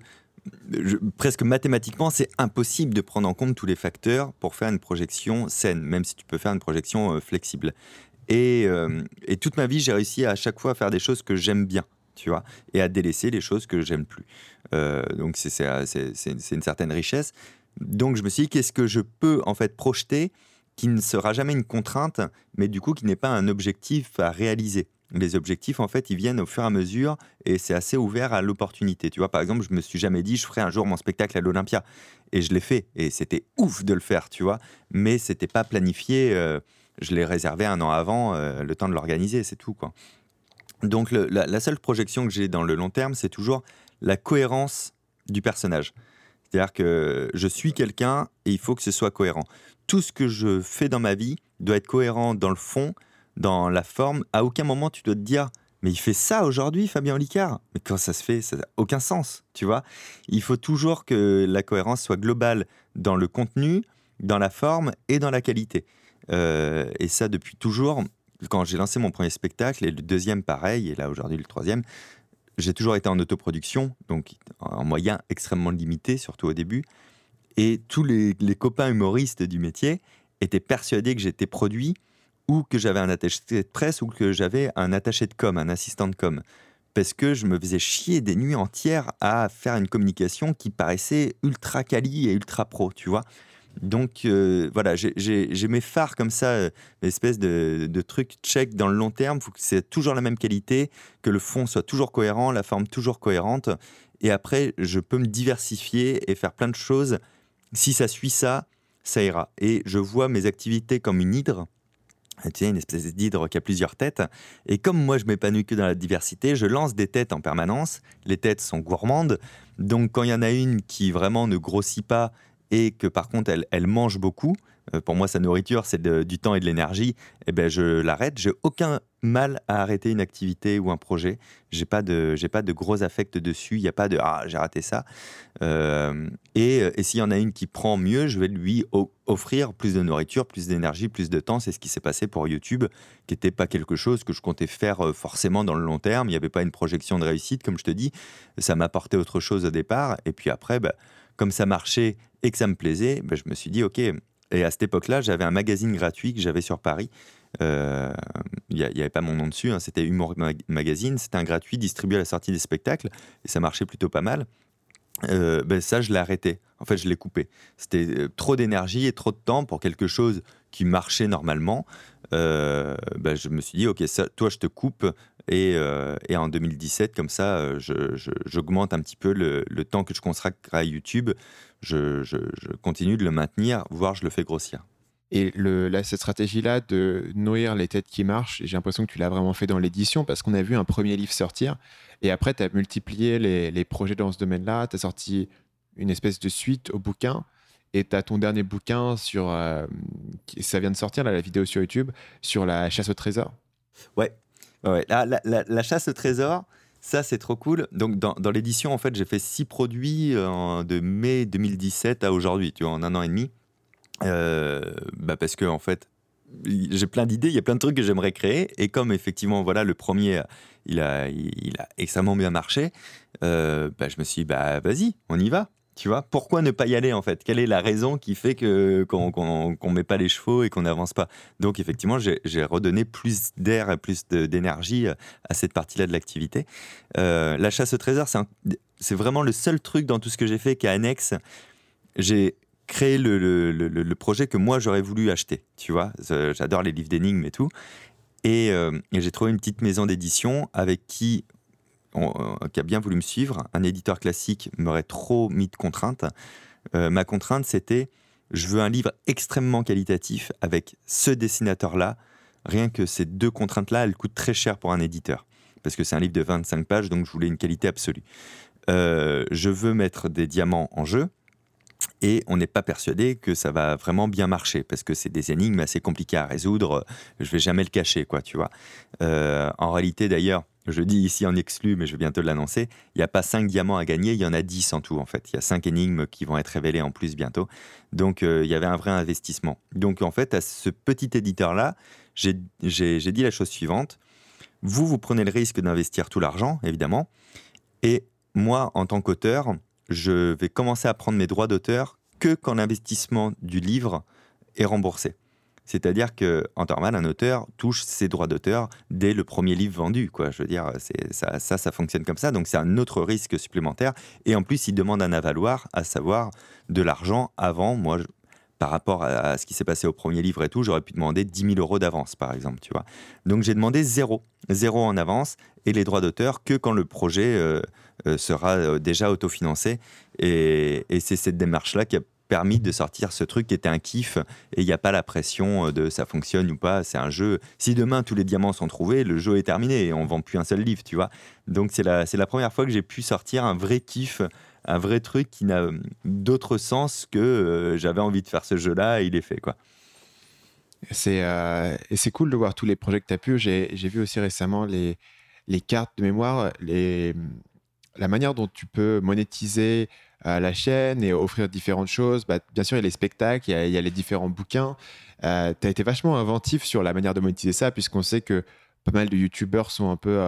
presque mathématiquement, c'est impossible de prendre en compte tous les facteurs pour faire une projection saine, même si tu peux faire une projection euh, flexible. Et, euh, et, toute ma vie, j'ai réussi à, chaque fois à faire des choses que j'aime bien, tu vois, et à délaisser les choses que j'aime plus. Euh, donc c'est une certaine richesse. Donc je me suis dit, qu'est-ce que je peux en fait projeter qui ne sera jamais une contrainte, mais du coup qui n'est pas un objectif à réaliser? Les objectifs, en fait, ils viennent au fur et à mesure et c'est assez ouvert à l'opportunité. Tu vois, par exemple, je me suis jamais dit, je ferai un jour mon spectacle à l'Olympia. Et je l'ai fait. Et c'était ouf de le faire, tu vois. Mais c'était pas planifié. Euh, je l'ai réservé un an avant, euh, le temps de l'organiser, c'est tout, quoi. Donc, la, seule projection que j'ai dans le long terme, c'est toujours la cohérence du personnage. C'est-à-dire que je suis quelqu'un et il faut que ce soit cohérent. Tout ce que je fais dans ma vie doit être cohérent dans le fond, dans la forme. À aucun moment tu dois te dire mais il fait ça aujourd'hui, Fabien Olicard. Mais quand ça se fait, ça n'a aucun sens, tu vois. Il faut toujours que la cohérence soit globale dans le contenu, dans la forme et dans la qualité. Euh, et ça depuis toujours. Quand j'ai lancé mon premier spectacle, et le deuxième pareil, et là aujourd'hui le troisième, j'ai toujours été en autoproduction, donc en moyen extrêmement limité, surtout au début. Et tous les, les copains humoristes du métier étaient persuadés que j'étais produit ou que j'avais un attaché de presse ou que j'avais un attaché de com, un assistant de com. Parce que je me faisais chier des nuits entières à faire une communication qui paraissait ultra quali et ultra pro, tu vois. Donc euh, voilà, j'ai mes phares comme ça, euh, espèce de, de truc check dans le long terme. Il faut que c'est toujours la même qualité, que le fond soit toujours cohérent, la forme toujours cohérente. Et après, je peux me diversifier et faire plein de choses. Si ça suit ça, ça ira. Et je vois mes activités comme une hydre tu sais, une espèce d'hydre qui a plusieurs têtes. Et comme moi, je m'épanouis que dans la diversité, je lance des têtes en permanence. Les têtes sont gourmandes. Donc, quand il y en a une qui vraiment ne grossit pas et que par contre, elle, elle mange beaucoup, euh, pour moi, sa nourriture, c'est du temps et de l'énergie, eh ben, je l'arrête. J'ai aucun mal à arrêter une activité ou un projet. J'ai pas de, j'ai pas de gros affects dessus. Il n'y a pas de ah j'ai raté ça. Euh, et, et s'il y en a une qui prend mieux, je vais lui offrir plus de nourriture, plus d'énergie, plus de temps. C'est ce qui s'est passé pour YouTube, qui n'était pas quelque chose que je comptais faire euh, forcément dans le long terme. Il n'y avait pas une projection de réussite, comme je te dis. Ça m'apportait autre chose au départ. Et puis après, bah, comme ça marchait et que ça me plaisait, bah, je me suis dit ok et à cette époque-là, j'avais un magazine gratuit que j'avais sur Paris. Euh, il n'y avait pas mon nom dessus, hein, c'était Humour Magazine. C'était un gratuit distribué à la sortie des spectacles et ça marchait plutôt pas mal. Euh, ben ça, je l'ai arrêté. En fait, je l'ai coupé. C'était euh, trop d'énergie et trop de temps pour quelque chose qui marchait normalement. Ben, je me suis dit, ok, toi, je te coupe. Et, en 2017, comme ça, j'augmente un petit peu le, temps que je consacre à YouTube je, continue de le maintenir, voire je le fais grossir. Et le, cette stratégie-là de nourrir les têtes qui marchent, j'ai l'impression que tu l'as vraiment fait dans l'édition parce qu'on a vu un premier livre sortir et après tu as multiplié les, projets dans ce domaine-là, tu as sorti une espèce de suite au bouquin et tu as ton dernier bouquin sur. Euh, ça vient de sortir, là, la vidéo sur YouTube, sur la chasse au trésor. Ouais, la chasse au trésor, ça, c'est trop cool. Donc, dans, l'édition, en fait, j'ai fait six produits euh, de mai 2017 à aujourd'hui, tu vois, en un an et demi. Euh, bah parce que, en fait, j'ai plein d'idées, il y a plein de trucs que j'aimerais créer. Et comme, effectivement, voilà, le premier, il a, il a extrêmement bien marché, euh, bah, je me suis dit, bah, vas-y, on y va. Tu vois, pourquoi ne pas y aller en fait? Quelle est la raison qui fait que qu'on ne met pas les chevaux et qu'on n'avance pas? Donc effectivement, j'ai redonné plus d'air et plus d'énergie euh, à cette partie-là de l'activité. La chasse au trésor, c'est vraiment le seul truc dans tout ce que j'ai fait qui est annexe. J'ai créé le, le, le, projet que moi j'aurais voulu acheter. Tu vois, j'adore les livres d'énigmes et tout. Et, euh, j'ai trouvé une petite maison d'édition avec qui euh, qui a bien voulu me suivre, un éditeur classique m'aurait trop mis de contraintes. Euh, ma contrainte, c'était je veux un livre extrêmement qualitatif avec ce dessinateur-là. Rien que ces deux contraintes-là, elles coûtent très cher pour un éditeur. Parce que c'est un livre de 25 pages, donc je voulais une qualité absolue. Euh, je veux mettre des diamants en jeu. Et on n'est pas persuadé que ça va vraiment bien marcher parce que c'est des énigmes assez compliquées à résoudre. Je vais jamais le cacher, quoi, tu vois. en réalité, d'ailleurs, je dis ici en exclu, mais je vais bientôt l'annoncer, il n'y a pas 5 diamants à gagner, il y en a 10 en tout en fait. Il y a 5 énigmes qui vont être révélées en plus bientôt. Donc euh, il y avait un vrai investissement. Donc en fait, à ce petit éditeur-là, j'ai dit la chose suivante. Vous, vous prenez le risque d'investir tout l'argent, évidemment. Et moi, en tant qu'auteur, je vais commencer à prendre mes droits d'auteur que quand l'investissement du livre est remboursé. C'est-à-dire que Antorman, un auteur, touche ses droits d'auteur dès le premier livre vendu. Quoi. Je veux dire, ça, ça, fonctionne comme ça. Donc c'est un autre risque supplémentaire. Et en plus, il demande un avaloir, à savoir de l'argent avant. Moi, par rapport à, ce qui s'est passé au premier livre et tout, j'aurais pu demander 10 000 euros d'avance, par exemple, tu vois. Donc j'ai demandé zéro, zéro en avance et les droits d'auteur que quand le projet euh, sera euh, déjà autofinancé. Et, et c'est cette démarche-là qui a permis de sortir ce truc qui était un kiff et il n'y a pas la pression de ça fonctionne ou pas. C'est un jeu. Si demain tous les diamants sont trouvés, le jeu est terminé et on vend plus un seul livre, tu vois. Donc c'est la, la première fois que j'ai pu sortir un vrai kiff un vrai truc qui n'a d'autre sens que euh, j'avais envie de faire ce jeu-là et il est fait, quoi. C'est euh, et c'est cool de voir tous les projets que tu as pu. J'ai vu aussi récemment les, les cartes de mémoire, les, la manière dont tu peux monétiser euh, la chaîne et offrir différentes choses. Bah, bien sûr, il y a les spectacles, il y a, les différents bouquins. tu as été vachement inventif sur la manière de monétiser ça, puisqu'on sait que pas mal de youtubeurs sont un peu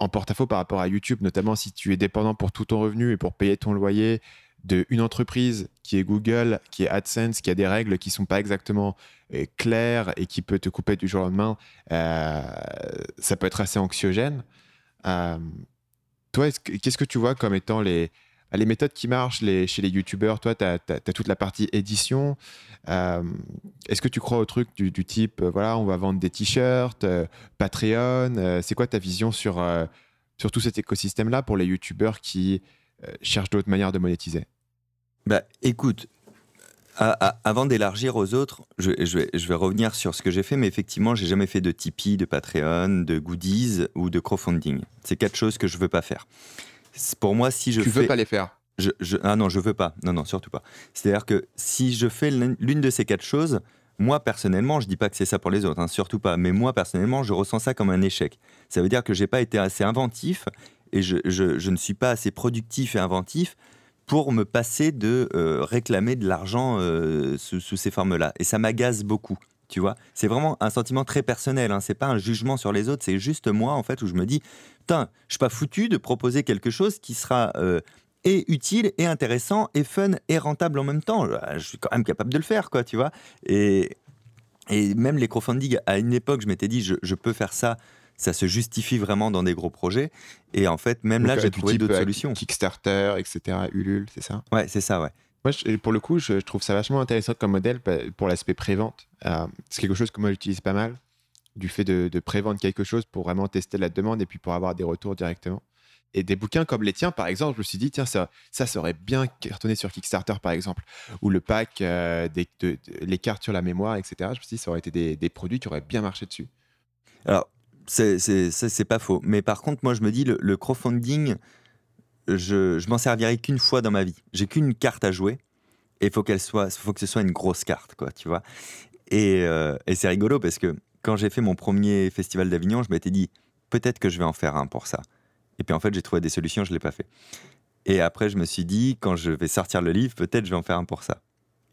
en porte-à-faux par rapport à YouTube, notamment si tu es dépendant pour tout ton revenu et pour payer ton loyer d'une entreprise qui est Google, qui est AdSense, qui a des règles qui sont pas exactement euh, claires et qui peut te couper du jour au lendemain, euh, ça peut être assez anxiogène. Qu'est-ce que tu vois comme étant les, les méthodes qui marchent chez les youtubeurs, toi, tu as, toute la partie édition. Euh, est-ce que tu crois au truc du, type, euh, voilà, on va vendre des t-shirts, euh, Patreon C'est quoi ta vision sur, sur tout cet écosystème-là pour les youtubeurs qui cherchent d'autres manières de monétiser? Bah, Écoute, avant d'élargir aux autres, je, vais, je, vais, revenir sur ce que j'ai fait, mais effectivement, j'ai jamais fait de Tipeee, de Patreon, de goodies ou de crowdfunding. C'est quatre choses que je veux pas faire. Pour moi, si je tu veux pas les faire? Je, ah non, je veux pas. Non, non, surtout pas. C'est-à-dire que si je fais l'une de ces quatre choses, moi personnellement, je dis pas que c'est ça pour les autres, hein, surtout pas. Mais moi personnellement, je ressens ça comme un échec. Ça veut dire que j'ai pas été assez inventif et je, je, ne suis pas assez productif et inventif pour me passer de euh, réclamer de l'argent euh, sous, ces formes-là. Et ça m'agace beaucoup tu vois. C'est vraiment un sentiment très personnel, hein. c'est pas un jugement sur les autres, c'est juste moi, en fait, où je me dis, putain, je suis pas foutu de proposer quelque chose qui sera euh, et utile et intéressant et fun et rentable en même temps. Je suis quand même capable de le faire, quoi, tu vois. Et même les crowdfunding, à une époque, je m'étais dit, je, peux faire ça ça se justifie vraiment dans des gros projets. Et en fait, même là, j'ai trouvé d'autres solutions. Kickstarter, etc., Ulule, c'est ça? Ouais, c'est ça, ouais. Moi, pour le coup, je, trouve ça vachement intéressant comme modèle pour l'aspect prévente. Euh, c'est quelque chose que moi j'utilise pas mal, du fait de, de prévendre quelque chose pour vraiment tester la demande et puis pour avoir des retours directement. Et des bouquins comme les tiens, par exemple, je me suis dit, tiens, ça, ça serait bien cartonné sur Kickstarter, par exemple, ou le pack, euh, des, les cartes sur la mémoire, etc. Je me suis dit, ça aurait été des, des produits qui auraient bien marché dessus. Alors, c'est pas faux. Mais par contre, moi, je me dis, le crowdfunding, je, m'en servirai qu'une fois dans ma vie. J'ai qu'une carte à jouer et il faut faut que ce soit une grosse carte, quoi, tu vois. Et, euh, et c'est rigolo parce que quand j'ai fait mon premier festival d'Avignon, je m'étais dit peut-être que je vais en faire un pour ça. Et puis en fait, j'ai trouvé des solutions, je l'ai pas fait. Et après, je me suis dit quand je vais sortir le livre, peut-être je vais en faire un pour ça.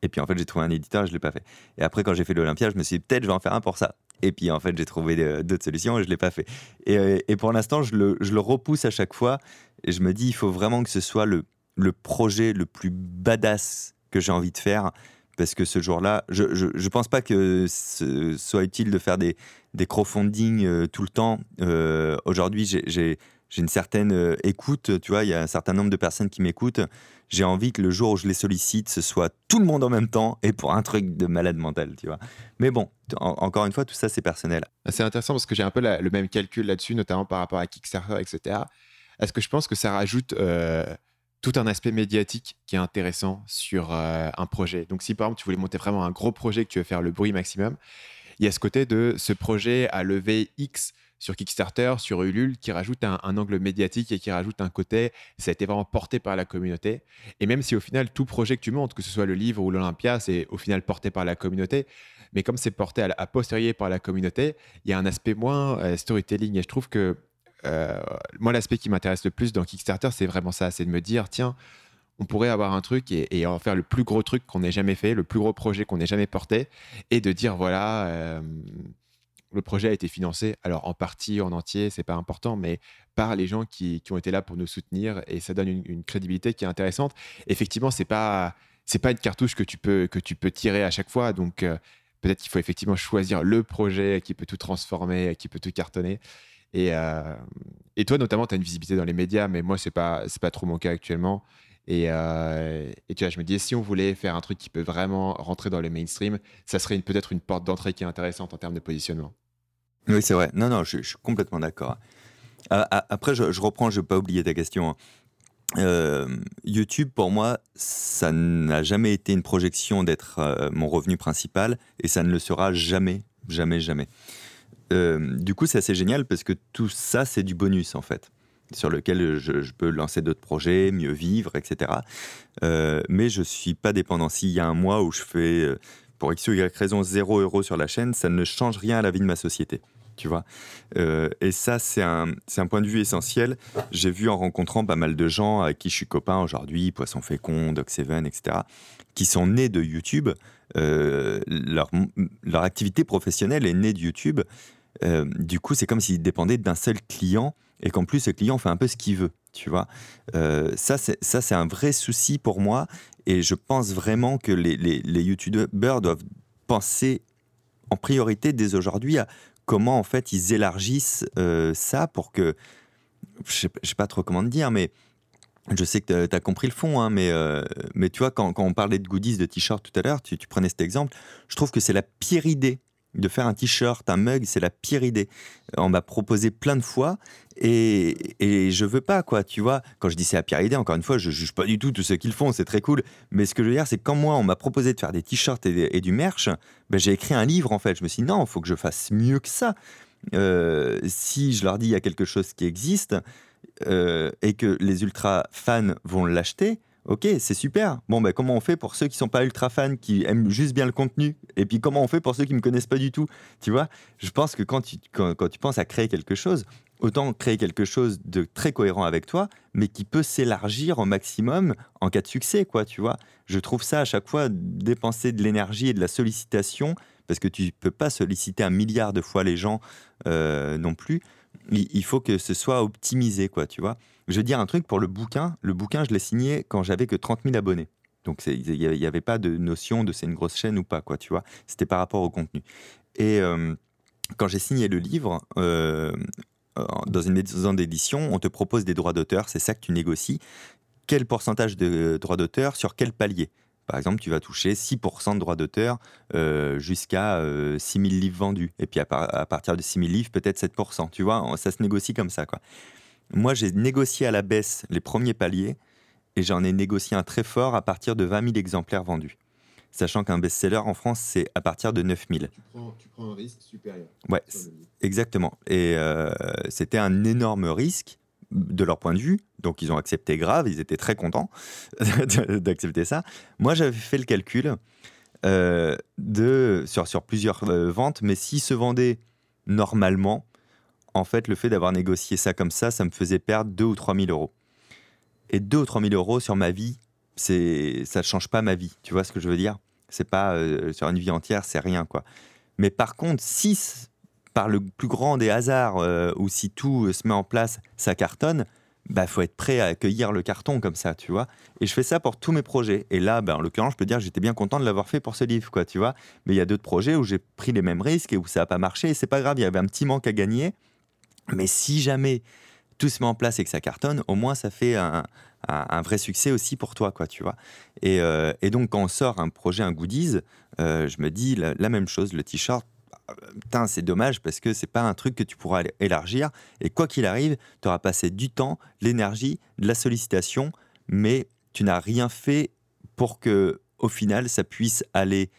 Et puis en fait, j'ai trouvé un éditeur je l'ai pas fait. Et après, quand j'ai fait l'Olympia, je me suis dit peut-être je vais en faire un pour ça. Et puis en fait, j'ai trouvé euh, d'autres solutions et je l'ai pas fait. Et, euh, pour l'instant, je le, repousse à chaque fois. Et je me dis, il faut vraiment que ce soit le, le projet le plus badass que j'ai envie de faire. Parce que ce jour-là, je ne pense pas que ce soit utile de faire des, des crowdfunding euh, tout le temps. Aujourd'hui, j'ai j'ai une certaine euh, écoute, tu vois, il y a un certain nombre de personnes qui m'écoutent. J'ai envie que le jour où je les sollicite, ce soit tout le monde en même temps et pour un truc de malade mental, tu vois. Mais bon, encore une fois, tout ça, c'est personnel. C'est intéressant parce que j'ai un peu le même calcul là-dessus, notamment par rapport à Kickstarter, etc. Est-ce que je pense que ça rajoute euh, tout un aspect médiatique qui est intéressant sur euh, un projet? Donc, si par exemple, tu voulais monter vraiment un gros projet que tu veux faire le bruit maximum, il y a ce côté de ce projet à lever X sur Kickstarter, sur Ulule, qui rajoute un, angle médiatique et qui rajoute un côté, ça a été vraiment porté par la communauté. Et même si au final, tout projet que tu montes, que ce soit le livre ou l'Olympia, c'est au final porté par la communauté, mais comme c'est porté à, à, posteriori par la communauté, il y a un aspect moins euh, storytelling. Et je trouve que euh, moi, l'aspect qui m'intéresse le plus dans Kickstarter, c'est vraiment ça, c'est de me dire, tiens, on pourrait avoir un truc et, en faire le plus gros truc qu'on ait jamais fait, le plus gros projet qu'on ait jamais porté, et de dire, voilà... Euh, le projet a été financé, alors en partie, en entier, c'est pas important, mais par les gens qui, ont été là pour nous soutenir et ça donne une, crédibilité qui est intéressante. Effectivement, c'est pas c'est pas une cartouche que tu peux que tu peux tirer à chaque fois, donc euh, peut-être qu'il faut effectivement choisir le projet qui peut tout transformer, qui peut tout cartonner. Et, euh, toi, notamment, tu as une visibilité dans les médias, mais moi, c'est pas pas trop mon cas actuellement. Et, et, tu vois, je me disais, si on voulait faire un truc qui peut vraiment rentrer dans le mainstream, ça serait peut-être une porte d'entrée qui est intéressante en termes de positionnement. Oui, c'est vrai. Non, non, je, suis complètement d'accord. Après, je, reprends, je ne vais pas oublier ta question. Hein. Euh, YouTube, pour moi, ça n'a jamais été une projection d'être euh, mon revenu principal et ça ne le sera jamais, jamais, jamais. Euh, du coup, c'est assez génial parce que tout ça, c'est du bonus en fait, sur lequel je, peux lancer d'autres projets, mieux vivre, etc. mais je ne suis pas dépendant. S'il y a un mois où je fais, pour X ou Y raison, 0 euros sur la chaîne, ça ne change rien à la vie de ma société tu vois? Euh, et ça, c'est un, un, point de vue essentiel. J'ai vu en rencontrant pas mal de gens avec qui je suis copain aujourd'hui, Poisson Fécond, Doc7, etc., qui sont nés de YouTube. Euh, leur, leur, activité professionnelle est née de YouTube. Euh, du coup, c'est comme s'ils dépendaient d'un seul client et qu'en plus, ce client fait un peu ce qu'il veut, tu vois. ça, c'est un vrai souci pour moi et je pense vraiment que les, YouTubeurs doivent penser en priorité dès aujourd'hui à comment en fait ils élargissent euh, ça pour que, je ne sais, pas trop comment te dire, mais je sais que tu as compris le fond, hein, mais, euh, mais tu vois, quand, on parlait de goodies, de t-shirts tout à l'heure, tu, prenais cet exemple, je trouve que c'est la pire idée de faire un t-shirt, un mug, c'est la pire idée. On m'a proposé plein de fois et, et je veux pas, quoi, tu vois. Quand je dis c'est la pire idée, encore une fois, je juge pas du tout tout ce qu'ils font, c'est très cool. Mais ce que je veux dire, c'est que quand moi, on m'a proposé de faire des t-shirts et, du merch, ben, j'ai écrit un livre, en fait. Je me suis dit, non, il faut que je fasse mieux que ça. Euh, si je leur dis, il y a quelque chose qui existe euh, et que les ultra fans vont l'acheter, Ok, c'est super. Bon, ben, comment on fait pour ceux qui sont pas ultra fans, qui aiment juste bien le contenu? Et puis, comment on fait pour ceux qui me connaissent pas du tout? Tu vois Je pense que quand tu, quand, tu penses à créer quelque chose, autant créer quelque chose de très cohérent avec toi, mais qui peut s'élargir au maximum en cas de succès, quoi, tu vois. Je trouve ça à chaque fois dépenser de l'énergie et de la sollicitation, parce que tu peux pas solliciter un milliard de fois les gens euh, non plus. Il, faut que ce soit optimisé, quoi, tu vois. Je vais dire un truc pour le bouquin. Le bouquin, je l'ai signé quand j'avais que 30 000 abonnés. Donc il n'y avait pas de notion de c'est une grosse chaîne ou pas, quoi, tu vois. C'était par rapport au contenu. Et euh, quand j'ai signé le livre, euh, dans une maison d'édition, on te propose des droits d'auteur, c'est ça que tu négocies. Quel pourcentage de droits d'auteur sur quel palier? Par exemple, tu vas toucher 6% de droits d'auteur euh, jusqu'à 6 000 livres vendus. Et puis à, à partir de 6 000 livres, peut-être 7%. Tu vois, ça se négocie comme ça. Quoi. Moi, j'ai négocié à la baisse les premiers paliers et j'en ai négocié un très fort à partir de 20 000 exemplaires vendus. Sachant qu'un best-seller en France, c'est à partir de 9 000. Tu prends, un risque supérieur. Ouais, exactement. Et euh, c'était un énorme risque de leur point de vue. Donc, ils ont accepté grave, ils étaient très contents d'accepter ça. Moi, j'avais fait le calcul euh, de, sur, sur plusieurs euh, ventes, mais s'ils se vendaient normalement, en fait, le fait d'avoir négocié ça comme ça, ça me faisait perdre 2 ou 3 000 euros. Et 2 ou 3 000 euros sur ma vie, c'est, ça ne change pas ma vie. Tu vois ce que je veux dire? C'est pas euh, sur une vie entière, c'est rien, quoi. Mais par contre, si par le plus grand des hasards, euh, ou si tout se met en place, ça cartonne, bah faut être prêt à accueillir le carton comme ça, tu vois. Et je fais ça pour tous mes projets. Et là, bah, en l'occurrence, je peux dire que j'étais bien content de l'avoir fait pour ce livre, quoi, tu vois. Mais il y a d'autres projets où j'ai pris les mêmes risques et où ça n'a pas marché. Et c'est pas grave, il y avait un petit manque à gagner. Mais si jamais tout se met en place et que ça cartonne, au moins ça fait un, vrai succès aussi pour toi, quoi, tu vois. Euh, et, donc quand on sort un projet, un goodies, euh, je me dis la, même chose, le t-shirt, putain, c'est dommage parce que c'est pas un truc que tu pourras élargir. Et quoi qu'il arrive, tu auras passé du temps, l'énergie, de la sollicitation, mais tu n'as rien fait pour que, au final, ça puisse aller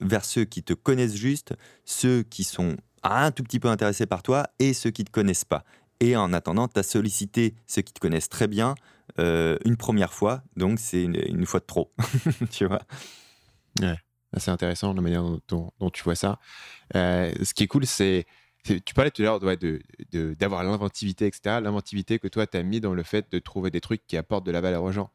vers ceux qui te connaissent juste, ceux qui sont un tout petit peu intéressé par toi et ceux qui ne te connaissent pas. Et en attendant, tu as sollicité ceux qui te connaissent très bien euh, une première fois, donc c'est une, fois de trop. tu vois Ouais, c'est intéressant la manière dont, tu vois ça. Euh, ce qui est cool, c'est. Tu parlais tout à l'heure d'avoir de, l'inventivité, etc. L'inventivité que toi, tu as mis dans le fait de trouver des trucs qui apportent de la valeur aux gens.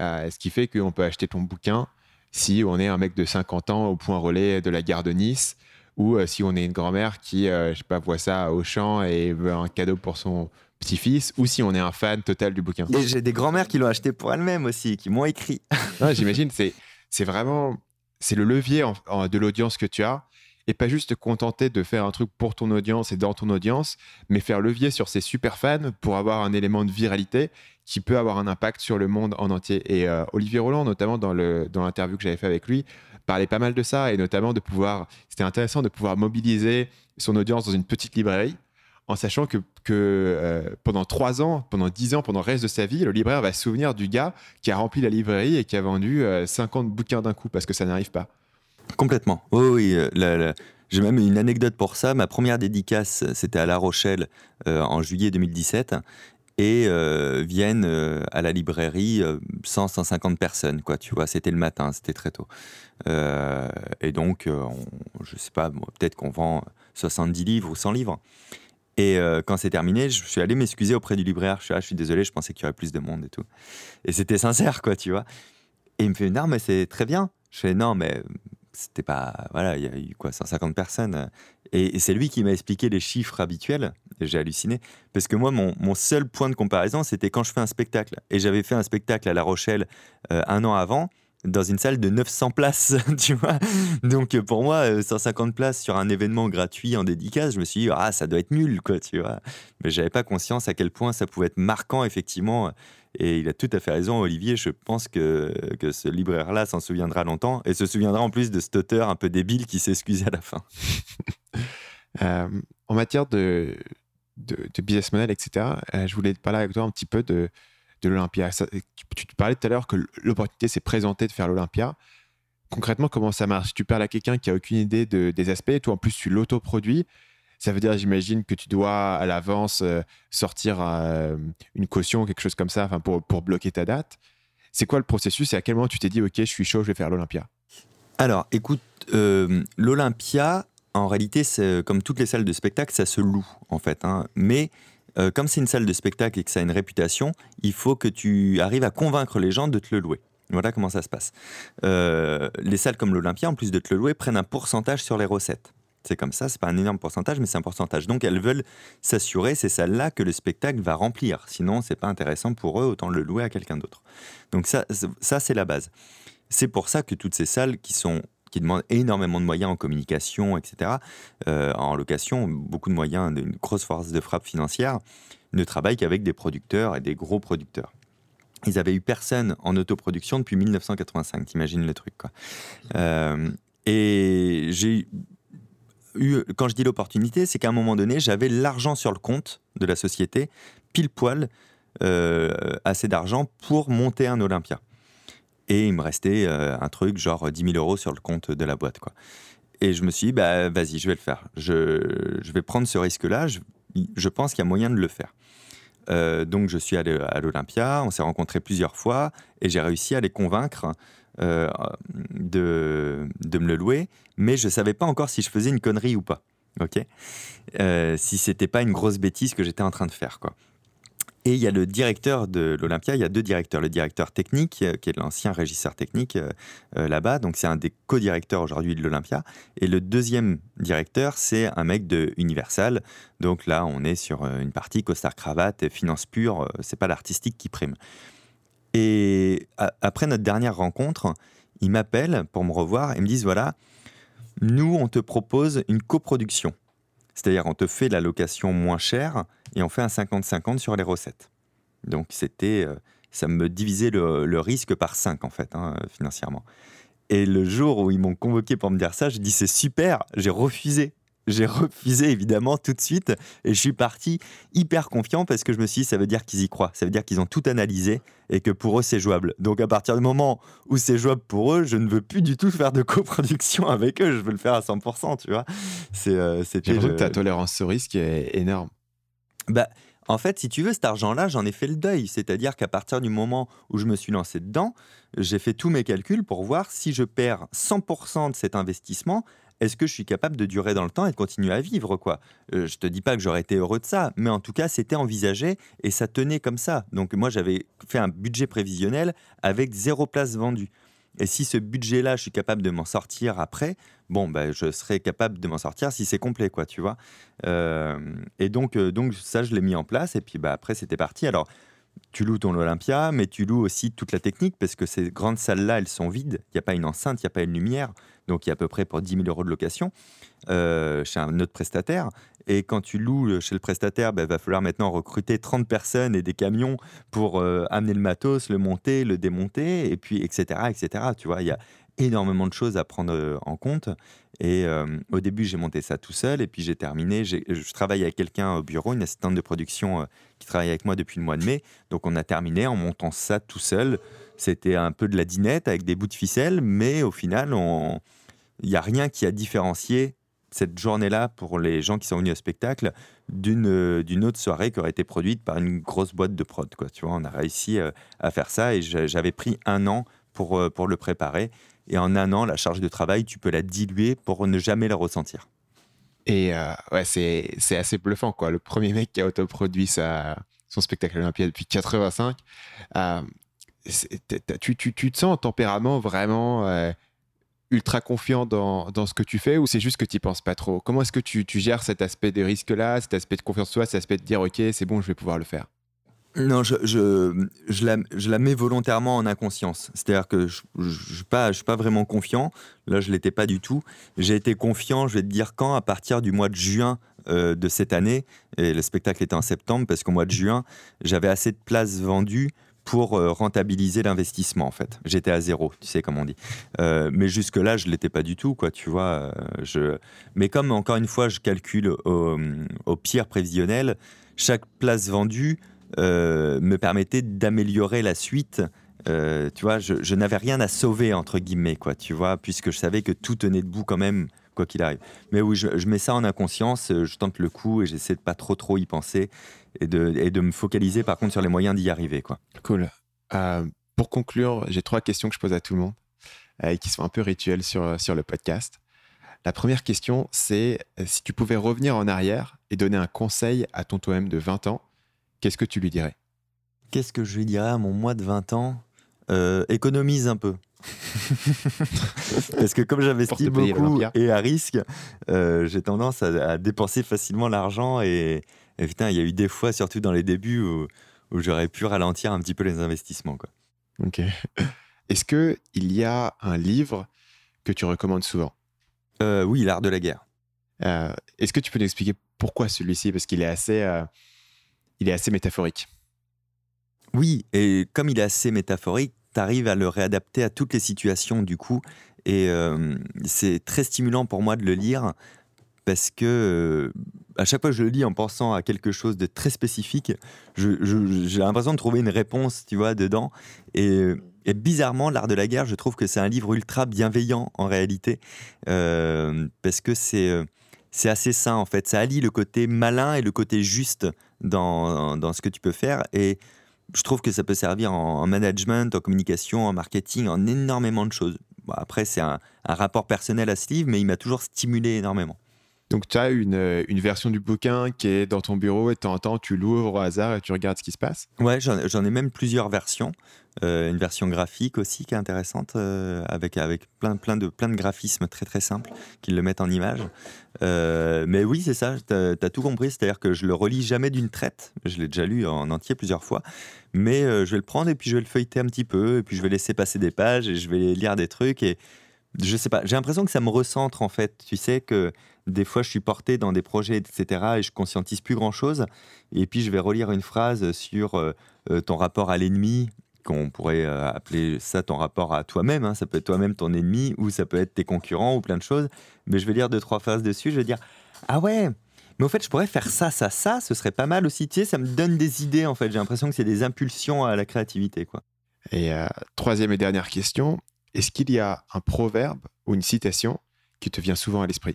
Euh, ce qui fait qu'on peut acheter ton bouquin si on est un mec de 50 ans au point relais de la gare de Nice ou euh, si on est une grand-mère qui, euh, je sais pas, voit ça au champ et veut un cadeau pour son petit-fils, ou si on est un fan total du bouquin. J'ai des grand-mères qui l'ont acheté pour elles-mêmes aussi, qui m'ont écrit. J'imagine, c'est, c'est vraiment, c'est le levier de l'audience que tu as. et pas juste te contenter de faire un truc pour ton audience et dans ton audience, mais faire levier sur ses super fans pour avoir un élément de viralité qui peut avoir un impact sur le monde en entier. Et euh, Olivier Roland, notamment dans l'interview dans que j'avais fait avec lui, parlait pas mal de ça et notamment de pouvoir, c'était intéressant de pouvoir mobiliser son audience dans une petite librairie en sachant que, que euh, pendant trois ans, pendant dix ans, pendant le reste de sa vie, le libraire va se souvenir du gars qui a rempli la librairie et qui a vendu 50 euh, bouquins d'un coup parce que ça n'arrive pas. Complètement. oui, oui. J'ai même une anecdote pour ça. Ma première dédicace, c'était à La Rochelle en juillet 2017 et euh, viennent euh, à la librairie 100, euh, 150 personnes, quoi, tu vois, c'était le matin, c'était très tôt. et donc, je je sais pas, peut-être qu'on vend 70 livres ou 100 livres. Et quand c'est terminé, je suis allé m'excuser auprès du libraire. Je suis, je suis désolé, je pensais qu'il y aurait plus de monde et tout. Et c'était sincère, quoi, tu vois. Et il me fait, non, mais c'est très bien. Je fais, non, mais c'était pas. Voilà, il y a eu quoi, 150 personnes. Et, c'est lui qui m'a expliqué les chiffres habituels. J'ai halluciné. Parce que moi, mon, mon seul point de comparaison, c'était quand je fais un spectacle. Et j'avais fait un spectacle à La Rochelle euh, un an avant dans une salle de 900 places, tu vois. Donc pour moi, 150 euh, places sur un événement gratuit en dédicace, je me suis dit, ah, ça doit être nul, quoi, tu vois. Mais j'avais pas conscience à quel point ça pouvait être marquant, effectivement, et il a tout à fait raison, Olivier. Je pense que, que ce libraire-là s'en souviendra longtemps et se souviendra en plus de cet auteur un peu débile qui s'excusait à la fin. Euh, en matière de, business model, etc., euh, je voulais parler avec toi un petit peu de, de l'Olympia. Tu parlais tout à l'heure que l'opportunité s'est présentée de faire l'Olympia. Concrètement, comment ça marche? Tu parles à quelqu'un qui a aucune idée de, des aspects, toi en plus tu l'autoproduis. Ça veut dire, j'imagine, que tu dois à l'avance euh, sortir euh, une caution, quelque chose comme ça, pour, pour bloquer ta date. C'est quoi le processus et à quel moment tu t'es dit, OK, je suis chaud, je vais faire l'Olympia? Alors, écoute, euh, l'Olympia, en réalité, comme toutes les salles de spectacle, ça se loue, en fait. Hein. Mais comme c'est une salle de spectacle et que ça a une réputation, il faut que tu arrives à convaincre les gens de te le louer. Voilà comment ça se passe. les salles comme l'Olympia, en plus de te le louer, prennent un pourcentage sur les recettes. C'est comme ça, c'est pas un énorme pourcentage, mais c'est un pourcentage. Donc elles veulent s'assurer, c'est celle-là que le spectacle va remplir. Sinon, c'est pas intéressant pour eux, autant le louer à quelqu'un d'autre. Donc ça, ça c'est la base. C'est pour ça que toutes ces salles qui sont qui demandent énormément de moyens en communication, etc., euh, en location, beaucoup de moyens, une grosse force de frappe financière, ne travaillent qu'avec des producteurs et des gros producteurs. Ils avaient eu personne en autoproduction depuis 1985, t'imagines le truc. Euh, et j'ai quand je dis l'opportunité, c'est qu'à un moment donné, j'avais l'argent sur le compte de la société, pile poil, euh, assez d'argent pour monter un Olympia. Et il me restait euh, un truc genre 10 000 euros sur le compte de la boîte. Quoi. Et je me suis dit, bah, vas-y, je vais le faire. Je, vais prendre ce risque-là. Je, pense qu'il y a moyen de le faire. Euh, donc, je suis allé à l'Olympia. On s'est rencontrés plusieurs fois et j'ai réussi à les convaincre euh, de, de, me le louer, mais je ne savais pas encore si je faisais une connerie ou pas. Ok, euh, si c'était pas une grosse bêtise que j'étais en train de faire, quoi. Et il y a le directeur de l'Olympia, il y a deux directeurs. Le directeur technique, euh, qui est l'ancien régisseur technique là-bas, donc c'est un des co-directeurs aujourd'hui de l'Olympia. Et le deuxième directeur, c'est un mec de Universal. Donc là, on est sur une partie costard-cravate, finance pure, c'est pas l'artistique qui prime. Et après notre dernière rencontre, ils m'appellent pour me revoir et me disent voilà, nous, on te propose une coproduction. C'est-à-dire, on te fait la location moins chère et on fait un 50-50 sur les recettes. Donc, c'était, euh, ça me divisait le, risque par 5, en fait, hein, financièrement. Et le jour où ils m'ont convoqué pour me dire ça, je dis c'est super, j'ai refusé j'ai refusé évidemment tout de suite et je suis parti hyper confiant parce que je me suis dit ça veut dire qu'ils y croient, ça veut dire qu'ils ont tout analysé et que pour eux c'est jouable. Donc à partir du moment où c'est jouable pour eux, je ne veux plus du tout faire de coproduction avec eux, je veux le faire à 100%, tu vois. C'est euh, c'était que ta tolérance au risque est énorme. Bah en fait, si tu veux, cet argent-là, j'en ai fait le deuil. C'est-à-dire qu'à partir du moment où je me suis lancé dedans, j'ai fait tous mes calculs pour voir si je perds 100% de cet investissement, est-ce que je suis capable de durer dans le temps et de continuer à vivre quoi? Euh, Je te dis pas que j'aurais été heureux de ça, mais en tout cas c'était envisagé et ça tenait comme ça. Donc moi j'avais fait un budget prévisionnel avec zéro place vendue. Et si ce budget-là, je suis capable de m'en sortir après, bon, ben, je serai capable de m'en sortir si c'est complet, quoi, tu vois? Euh, et donc, euh, donc, ça, je l'ai mis en place. Et puis, bah, après, c'était parti. Alors, tu loues ton Olympia, mais tu loues aussi toute la technique parce que ces grandes salles-là, elles sont vides. Il n'y a pas une enceinte, il n'y a pas une lumière. Donc, il y a à peu près pour 10 000 euros de location euh, chez un autre prestataire. Et quand tu loues chez le prestataire, il ben, va falloir maintenant recruter 30 personnes et des camions pour euh, amener le matos, le monter, le démonter, et puis etc. etc. Tu vois, il y a énormément de choses à prendre euh, en compte. Et au début, j'ai monté ça tout seul, et puis j'ai terminé. Je travaille avec quelqu'un au bureau, une assistante de production qui travaille avec moi depuis le mois de mai. Donc on a terminé en montant ça tout seul. C'était un peu de la dinette avec des bouts de ficelle, mais au final, il n'y a rien qui a différencié cette journée-là pour les gens qui sont venus au spectacle d'une d'une autre soirée qui aurait été produite par une grosse boîte de prod. Quoi. Tu vois, on a réussi à faire ça et j'avais pris un an pour, pour le préparer. Et en un an, la charge de travail, tu peux la diluer pour ne jamais la ressentir. Et euh, ouais, c'est, assez bluffant, quoi. Le premier mec qui a autoproduit sa, son spectacle olympien depuis 85, euh, tu, tu, tu, te sens en tempérament vraiment euh, ultra confiant dans, dans, ce que tu fais ou c'est juste que tu n'y penses pas trop? Comment est-ce que tu, tu gères cet aspect de risque-là, cet aspect de confiance en toi, cet aspect de dire, OK, c'est bon, je vais pouvoir le faire? Non, je, je, je, la, je, la, mets volontairement en inconscience. C'est-à-dire que je ne suis, pas, vraiment confiant. Là, je ne l'étais pas du tout. J'ai été confiant, je vais te dire quand, à partir du mois de juin euh, de cette année. Et le spectacle était en septembre, parce qu'au mois de juin, j'avais assez de places vendues pour euh, rentabiliser l'investissement en fait. J'étais à zéro, tu sais comme on dit. Euh, mais jusque là, je l'étais pas du tout quoi, tu vois. je... Mais comme encore une fois, je calcule au, au pire prévisionnel, chaque place vendue euh, me permettait d'améliorer la suite. Euh, tu vois, je, n'avais rien à sauver, entre guillemets, quoi, tu vois, puisque je savais que tout tenait debout quand même, quoi qu'il arrive. Mais oui, je, mets ça en inconscience, je tente le coup et j'essaie de pas trop trop y penser et de, de me focaliser par contre sur les moyens d'y arriver, quoi. Cool. Euh, pour conclure, j'ai trois questions que je pose à tout le monde et qui sont un peu rituelles sur, sur le podcast. La première question, c'est si tu pouvais revenir en arrière et donner un conseil à ton toi-même de 20 ans, qu'est-ce que tu lui dirais? Qu'est-ce que je lui dirais à mon moi de 20 ans? Euh, Économise un peu. Parce que comme j'investis beaucoup et à risque, euh, j'ai tendance à, dépenser facilement l'argent et, putain, il y a eu des fois, surtout dans les débuts, où, j'aurais pu ralentir un petit peu les investissements. Quoi. Ok. Est-ce que il y a un livre que tu recommandes souvent? Euh, Oui, L'art de la guerre. Est-ce que tu peux nous expliquer pourquoi celui-ci? Parce qu'il est assez il est assez métaphorique. Oui, et comme il est assez métaphorique, tu arrives à le réadapter à toutes les situations du coup. Et euh, c'est très stimulant pour moi de le lire parce que euh, à chaque fois que je le lis en pensant à quelque chose de très spécifique, j'ai l'impression de trouver une réponse, tu vois, dedans. Et, bizarrement, L'Art de la guerre, je trouve que c'est un livre ultra bienveillant en réalité, euh, parce que c'est c'est assez sain en fait. Ça allie le côté malin et le côté juste dans, dans, ce que tu peux faire. Et je trouve que ça peut servir en, management, en communication, en marketing, en énormément de choses. après, c'est un, un, rapport personnel à ce livre, mais il m'a toujours stimulé énormément. Donc, tu as une, une, version du bouquin qui est dans ton bureau et de temps en temps, tu l'ouvres au hasard et tu regardes ce qui se passe? Ouais, j'en ai même plusieurs versions. Euh, une version graphique aussi qui est intéressante, euh, avec, avec plein, plein, de, plein de graphismes très très simples qui le mettent en image. Euh, mais oui, c'est ça, tu as, tout compris. C'est-à-dire que je le relis jamais d'une traite. Je l'ai déjà lu en entier plusieurs fois. Mais je vais le prendre et puis je vais le feuilleter un petit peu. Et puis je vais laisser passer des pages et je vais lire des trucs. Et je sais pas, j'ai l'impression que ça me recentre en fait. Tu sais que des fois je suis porté dans des projets, etc. et je conscientise plus grand chose. Et puis je vais relire une phrase sur euh, euh, ton rapport à l'ennemi, qu'on pourrait euh, appeler ça ton rapport à toi-même. Hein. Ça peut être toi-même ton ennemi ou ça peut être tes concurrents ou plein de choses. Mais je vais lire deux, trois phrases dessus. Je vais dire Ah ouais, mais au fait, je pourrais faire ça, ça, ça, ce serait pas mal aussi. Tu sais, ça me donne des idées en fait. J'ai l'impression que c'est des impulsions à la créativité. quoi. Et troisième et dernière question est-ce qu'il y a un proverbe ou une citation qui te vient souvent à l'esprit?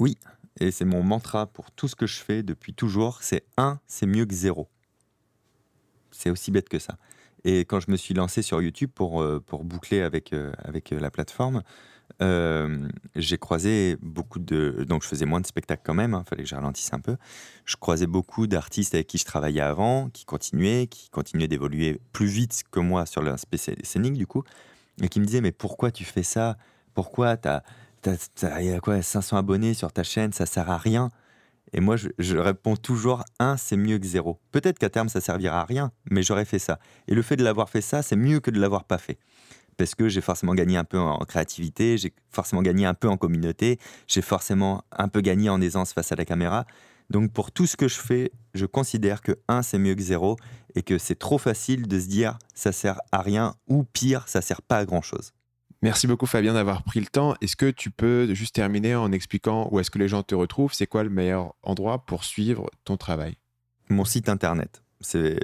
Oui, et c'est mon mantra pour tout ce que je fais depuis toujours, c'est 1, c'est mieux que 0. C'est aussi bête que ça. Et quand je me suis lancé sur YouTube pour, euh, pour boucler avec, euh, avec euh, la plateforme, j'ai croisé beaucoup de... Donc je faisais moins de spectacles quand même, il hein, fallait que je ralentisse un peu. Je croisais beaucoup d'artistes avec qui je travaillais avant, qui continuaient, qui continuaient d'évoluer plus vite que moi sur l'aspect scénique du coup et qui me disait mais pourquoi tu fais ça? Pourquoi tu as, quoi 500 abonnés sur ta chaîne, ça sert à rien Et moi, je, réponds toujours un, c'est mieux que zéro. Peut-être qu'à terme, ça servira à rien, mais j'aurais fait ça. Et le fait de l'avoir fait ça, c'est mieux que de l'avoir pas fait. Parce que j'ai forcément gagné un peu en créativité, j'ai forcément gagné un peu en communauté, j'ai forcément un peu gagné en aisance face à la caméra. Donc pour tout ce que je fais, je considère que 1 c'est mieux que 0 et que c'est trop facile de se dire ça sert à rien ou pire, ça sert pas à grand chose. Merci beaucoup Fabien d'avoir pris le temps. Est-ce que tu peux juste terminer en expliquant où est-ce que les gens te retrouvent? C'est quoi le meilleur endroit pour suivre ton travail? Mon site internet. C'est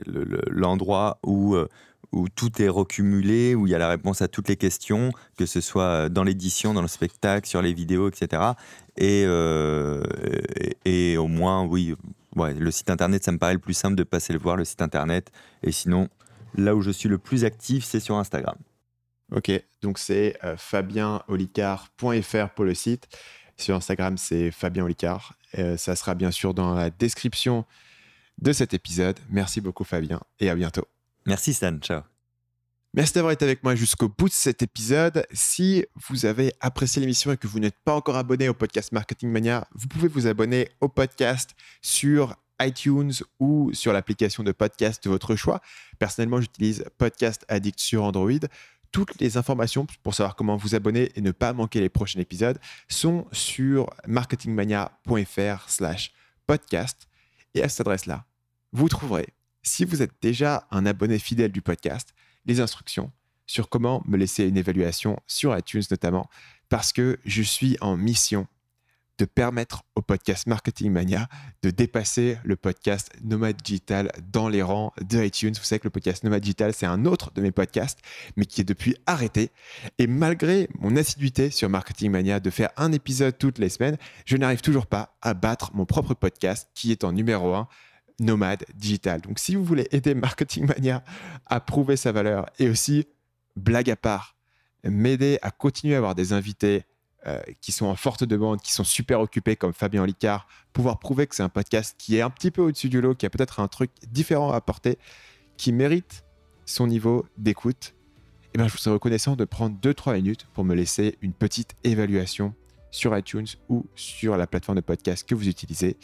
l'endroit où, euh, où tout est recumulé, où il y a la réponse à toutes les questions, que ce soit dans l'édition, dans le spectacle, sur les vidéos, etc. Euh, et, et, au moins, oui, ouais, le site internet, ça me paraît le plus simple de passer le voir, le site internet. Et sinon, là où je suis le plus actif, c'est sur Instagram. Ok, donc c'est euh, fabienolicard.fr pour le site. Sur Instagram, c'est Fabien Olicard. Euh, ça sera bien sûr dans la description de cet épisode. Merci beaucoup Fabien et à bientôt. Merci Stan, ciao. Merci d'avoir été avec moi jusqu'au bout de cet épisode. Si vous avez apprécié l'émission et que vous n'êtes pas encore abonné au podcast Marketing Mania, vous pouvez vous abonner au podcast sur iTunes ou sur l'application de podcast de votre choix. Personnellement, j'utilise Podcast Addict sur Android. Toutes les informations pour savoir comment vous abonner et ne pas manquer les prochains épisodes sont sur marketingmania.fr slash podcast. Et à cette adresse-là, vous trouverez, si vous êtes déjà un abonné fidèle du podcast, les instructions sur comment me laisser une évaluation sur iTunes notamment, parce que je suis en mission de permettre au podcast Marketing Mania de dépasser le podcast Nomad Digital dans les rangs de iTunes. Vous savez que le podcast Nomad Digital, c'est un autre de mes podcasts, mais qui est depuis arrêté. Et malgré mon assiduité sur Marketing Mania de faire un épisode toutes les semaines, je n'arrive toujours pas à battre mon propre podcast qui est en numéro 1 nomade digital. Donc si vous voulez aider Marketing Mania à prouver sa valeur et aussi, blague à part, m'aider à continuer à avoir des invités euh, qui sont en forte demande, qui sont super occupés comme Fabien Licard, pouvoir prouver que c'est un podcast qui est un petit peu au-dessus du lot, qui a peut-être un truc différent à apporter, qui mérite son niveau d'écoute, eh bien, je vous serais reconnaissant de prendre 2-3 minutes pour me laisser une petite évaluation sur iTunes ou sur la plateforme de podcast que vous utilisez.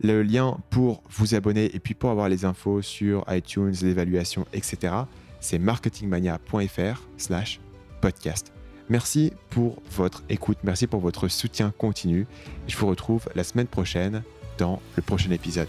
Le lien pour vous abonner et puis pour avoir les infos sur iTunes, l'évaluation, etc., c'est marketingmania.fr slash podcast. Merci pour votre écoute, merci pour votre soutien continu. Je vous retrouve la semaine prochaine dans le prochain épisode.